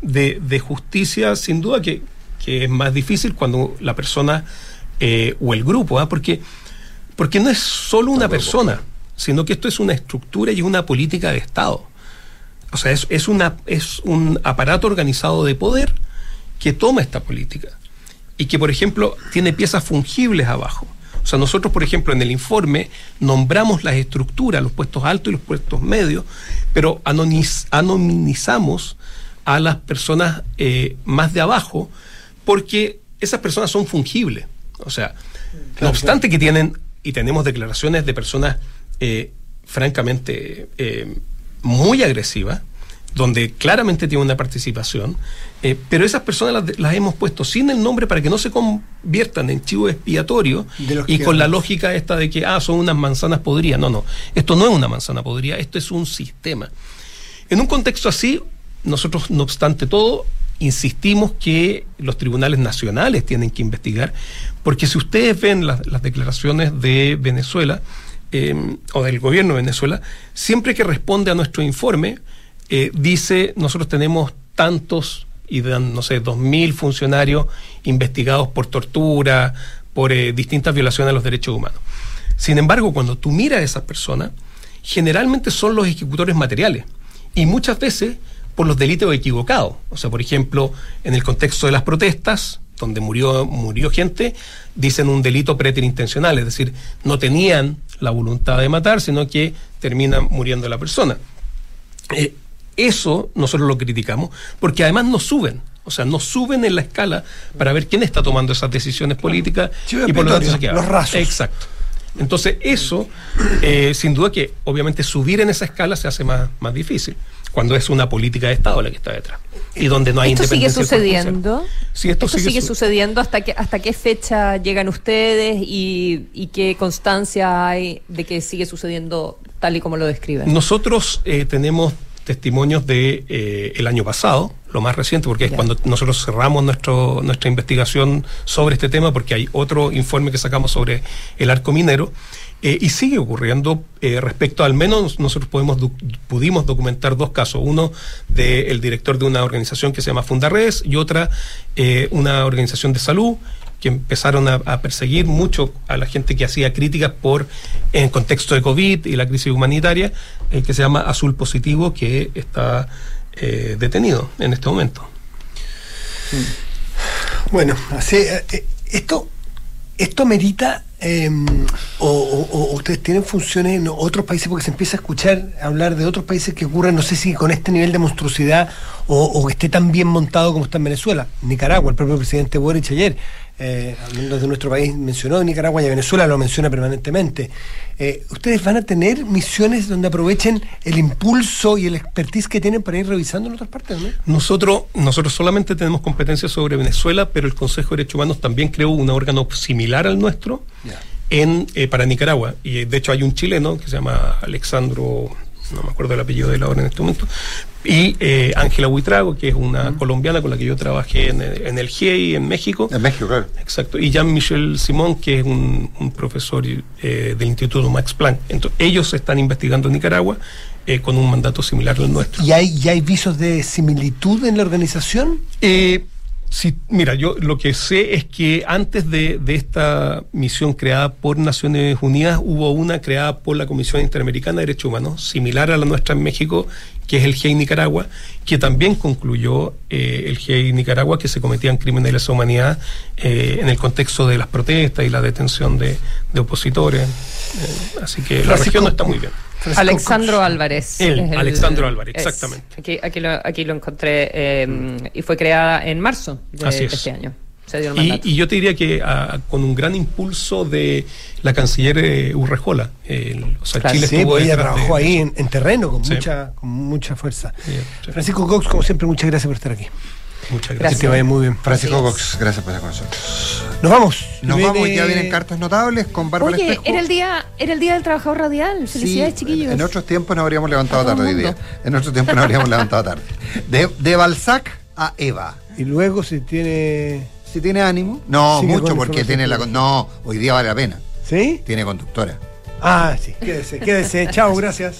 de, de justicia, sin duda que, que es más difícil cuando la persona eh, o el grupo, ¿ah? porque, porque no es solo una persona, sino que esto es una estructura y una política de Estado. O sea, es, es, una, es un aparato organizado de poder que toma esta política y que, por ejemplo, tiene piezas fungibles abajo. O sea, nosotros, por ejemplo, en el informe nombramos las estructuras, los puestos altos y los puestos medios, pero anoniz- anonimizamos a las personas eh, más de abajo porque esas personas son fungibles. O sea, no obstante que tienen, y tenemos declaraciones de personas eh, francamente eh, muy agresivas, donde claramente tiene una participación, eh, pero esas personas las, las hemos puesto sin el nombre para que no se conviertan en chivo expiatorio y con la lógica esta de que, ah, son unas manzanas podridas. No, no, esto no es una manzana podrida, esto es un sistema. En un contexto así, nosotros, no obstante todo, insistimos que los tribunales nacionales tienen que investigar, porque si ustedes ven las, las declaraciones de Venezuela eh, o del gobierno de Venezuela, siempre que responde a nuestro informe, eh, dice, nosotros tenemos tantos, y dan, no sé, dos mil funcionarios investigados por tortura, por eh, distintas violaciones a los derechos humanos. Sin embargo, cuando tú miras a esas personas, generalmente son los ejecutores materiales y muchas veces por los delitos equivocados. O sea, por ejemplo, en el contexto de las protestas, donde murió, murió gente, dicen un delito preterintencional, es decir, no tenían la voluntad de matar, sino que termina muriendo la persona. Eh, eso nosotros lo criticamos, porque además nos suben. O sea, nos suben en la escala para ver quién está tomando esas decisiones políticas y por lo tanto se queda. los rasos. Exacto. Entonces, eso, eh, sin duda que obviamente subir en esa escala se hace más, más difícil cuando es una política de Estado la que está detrás y donde no hay ¿Esto sigue independencia sucediendo? Sí, esto sigue, sigue su- sucediendo hasta que hasta qué fecha llegan ustedes y, y qué constancia hay de que sigue sucediendo tal y como lo describen. Nosotros eh, tenemos testimonios de eh, el año pasado, lo más reciente, porque es cuando nosotros cerramos nuestro, nuestra investigación sobre este tema, porque hay otro informe que sacamos sobre el arco minero. Eh, y sigue ocurriendo eh, respecto, al menos nosotros podemos pudimos documentar dos casos. Uno del director de una organización que se llama Fundaredes y otra eh, una organización de salud que empezaron a, perseguir mucho a la gente que hacía críticas por en contexto de COVID y la crisis humanitaria, que se llama Azul Positivo, que está detenido en este momento. Bueno, así, esto, esto merita Eh, o, ustedes tienen funciones en otros países porque se empieza a escuchar hablar de otros países que ocurren, no sé si con este nivel de monstruosidad o, o que esté tan bien montado como está en Venezuela. Nicaragua, el propio presidente Boric ayer, eh, hablando de nuestro país, mencionó Nicaragua y Venezuela lo menciona permanentemente. Eh, ¿Ustedes van a tener misiones donde aprovechen el impulso y el expertise que tienen para ir revisando en otras partes? ¿no? Nosotros, nosotros solamente tenemos competencia sobre Venezuela, pero el Consejo de Derechos Humanos también creó un órgano similar al nuestro en, eh, para Nicaragua. Y de hecho hay un chileno que se llama Alexandro, no me acuerdo el apellido de él ahora en este momento, y eh, Ángela Huitrago, que es una colombiana con la que yo trabajé en, el- en el GIEI en México. En México, claro. Exacto. Y Jean-Michel Simón, que es un, un profesor eh, del Instituto Max Planck. Entonces, ellos están investigando en Nicaragua eh, con un mandato similar al nuestro. ¿Y hay, y hay visos de similitud en la organización? Eh, sí, mira, yo lo que sé es que antes de, de esta misión creada por Naciones Unidas, hubo una creada por la Comisión Interamericana de Derechos Humanos, similar a la nuestra en México, que es el GEI Nicaragua, que también concluyó eh, el GEI Nicaragua que se cometían crímenes de lesa humanidad eh, en el contexto de las protestas y la detención de, de opositores. Eh, así que la Francisco- región no está muy bien. Alexandro Álvarez. Él, el- Alexandro Álvarez, es. exactamente. Aquí, aquí, lo, aquí lo encontré eh, y fue creada en marzo de, Así de este año. Se dio el Y, yo te diría que ah, con un gran impulso de la canciller eh, Urrejola. el- o sea, Claro, Chile sí, estuvo pues ella trabajó de- ahí en, en terreno con, Sí. mucha, con mucha fuerza. Francisco Cox, como siempre, muchas gracias por estar aquí. Muchas gracias. Que vaya muy bien. Francisco Cox, gracias por estar con nosotros. Nos vamos. Nos Viene- vamos, ya vienen cartas notables con Bárbara Oye, Espejo. era el día, era el día del trabajador radial. Felicidades, Sí, chiquillos. En otros tiempos nos habríamos levantado tarde hoy día. En otros tiempos nos habríamos levantado tarde. De, de Balzac a Eva. Y luego si tiene. Si tiene ánimo. No, mucho porque tiene la. No, hoy día vale la pena. ¿Sí? Tiene conductora. Ah, sí, quédese, quédese. Chao, gracias.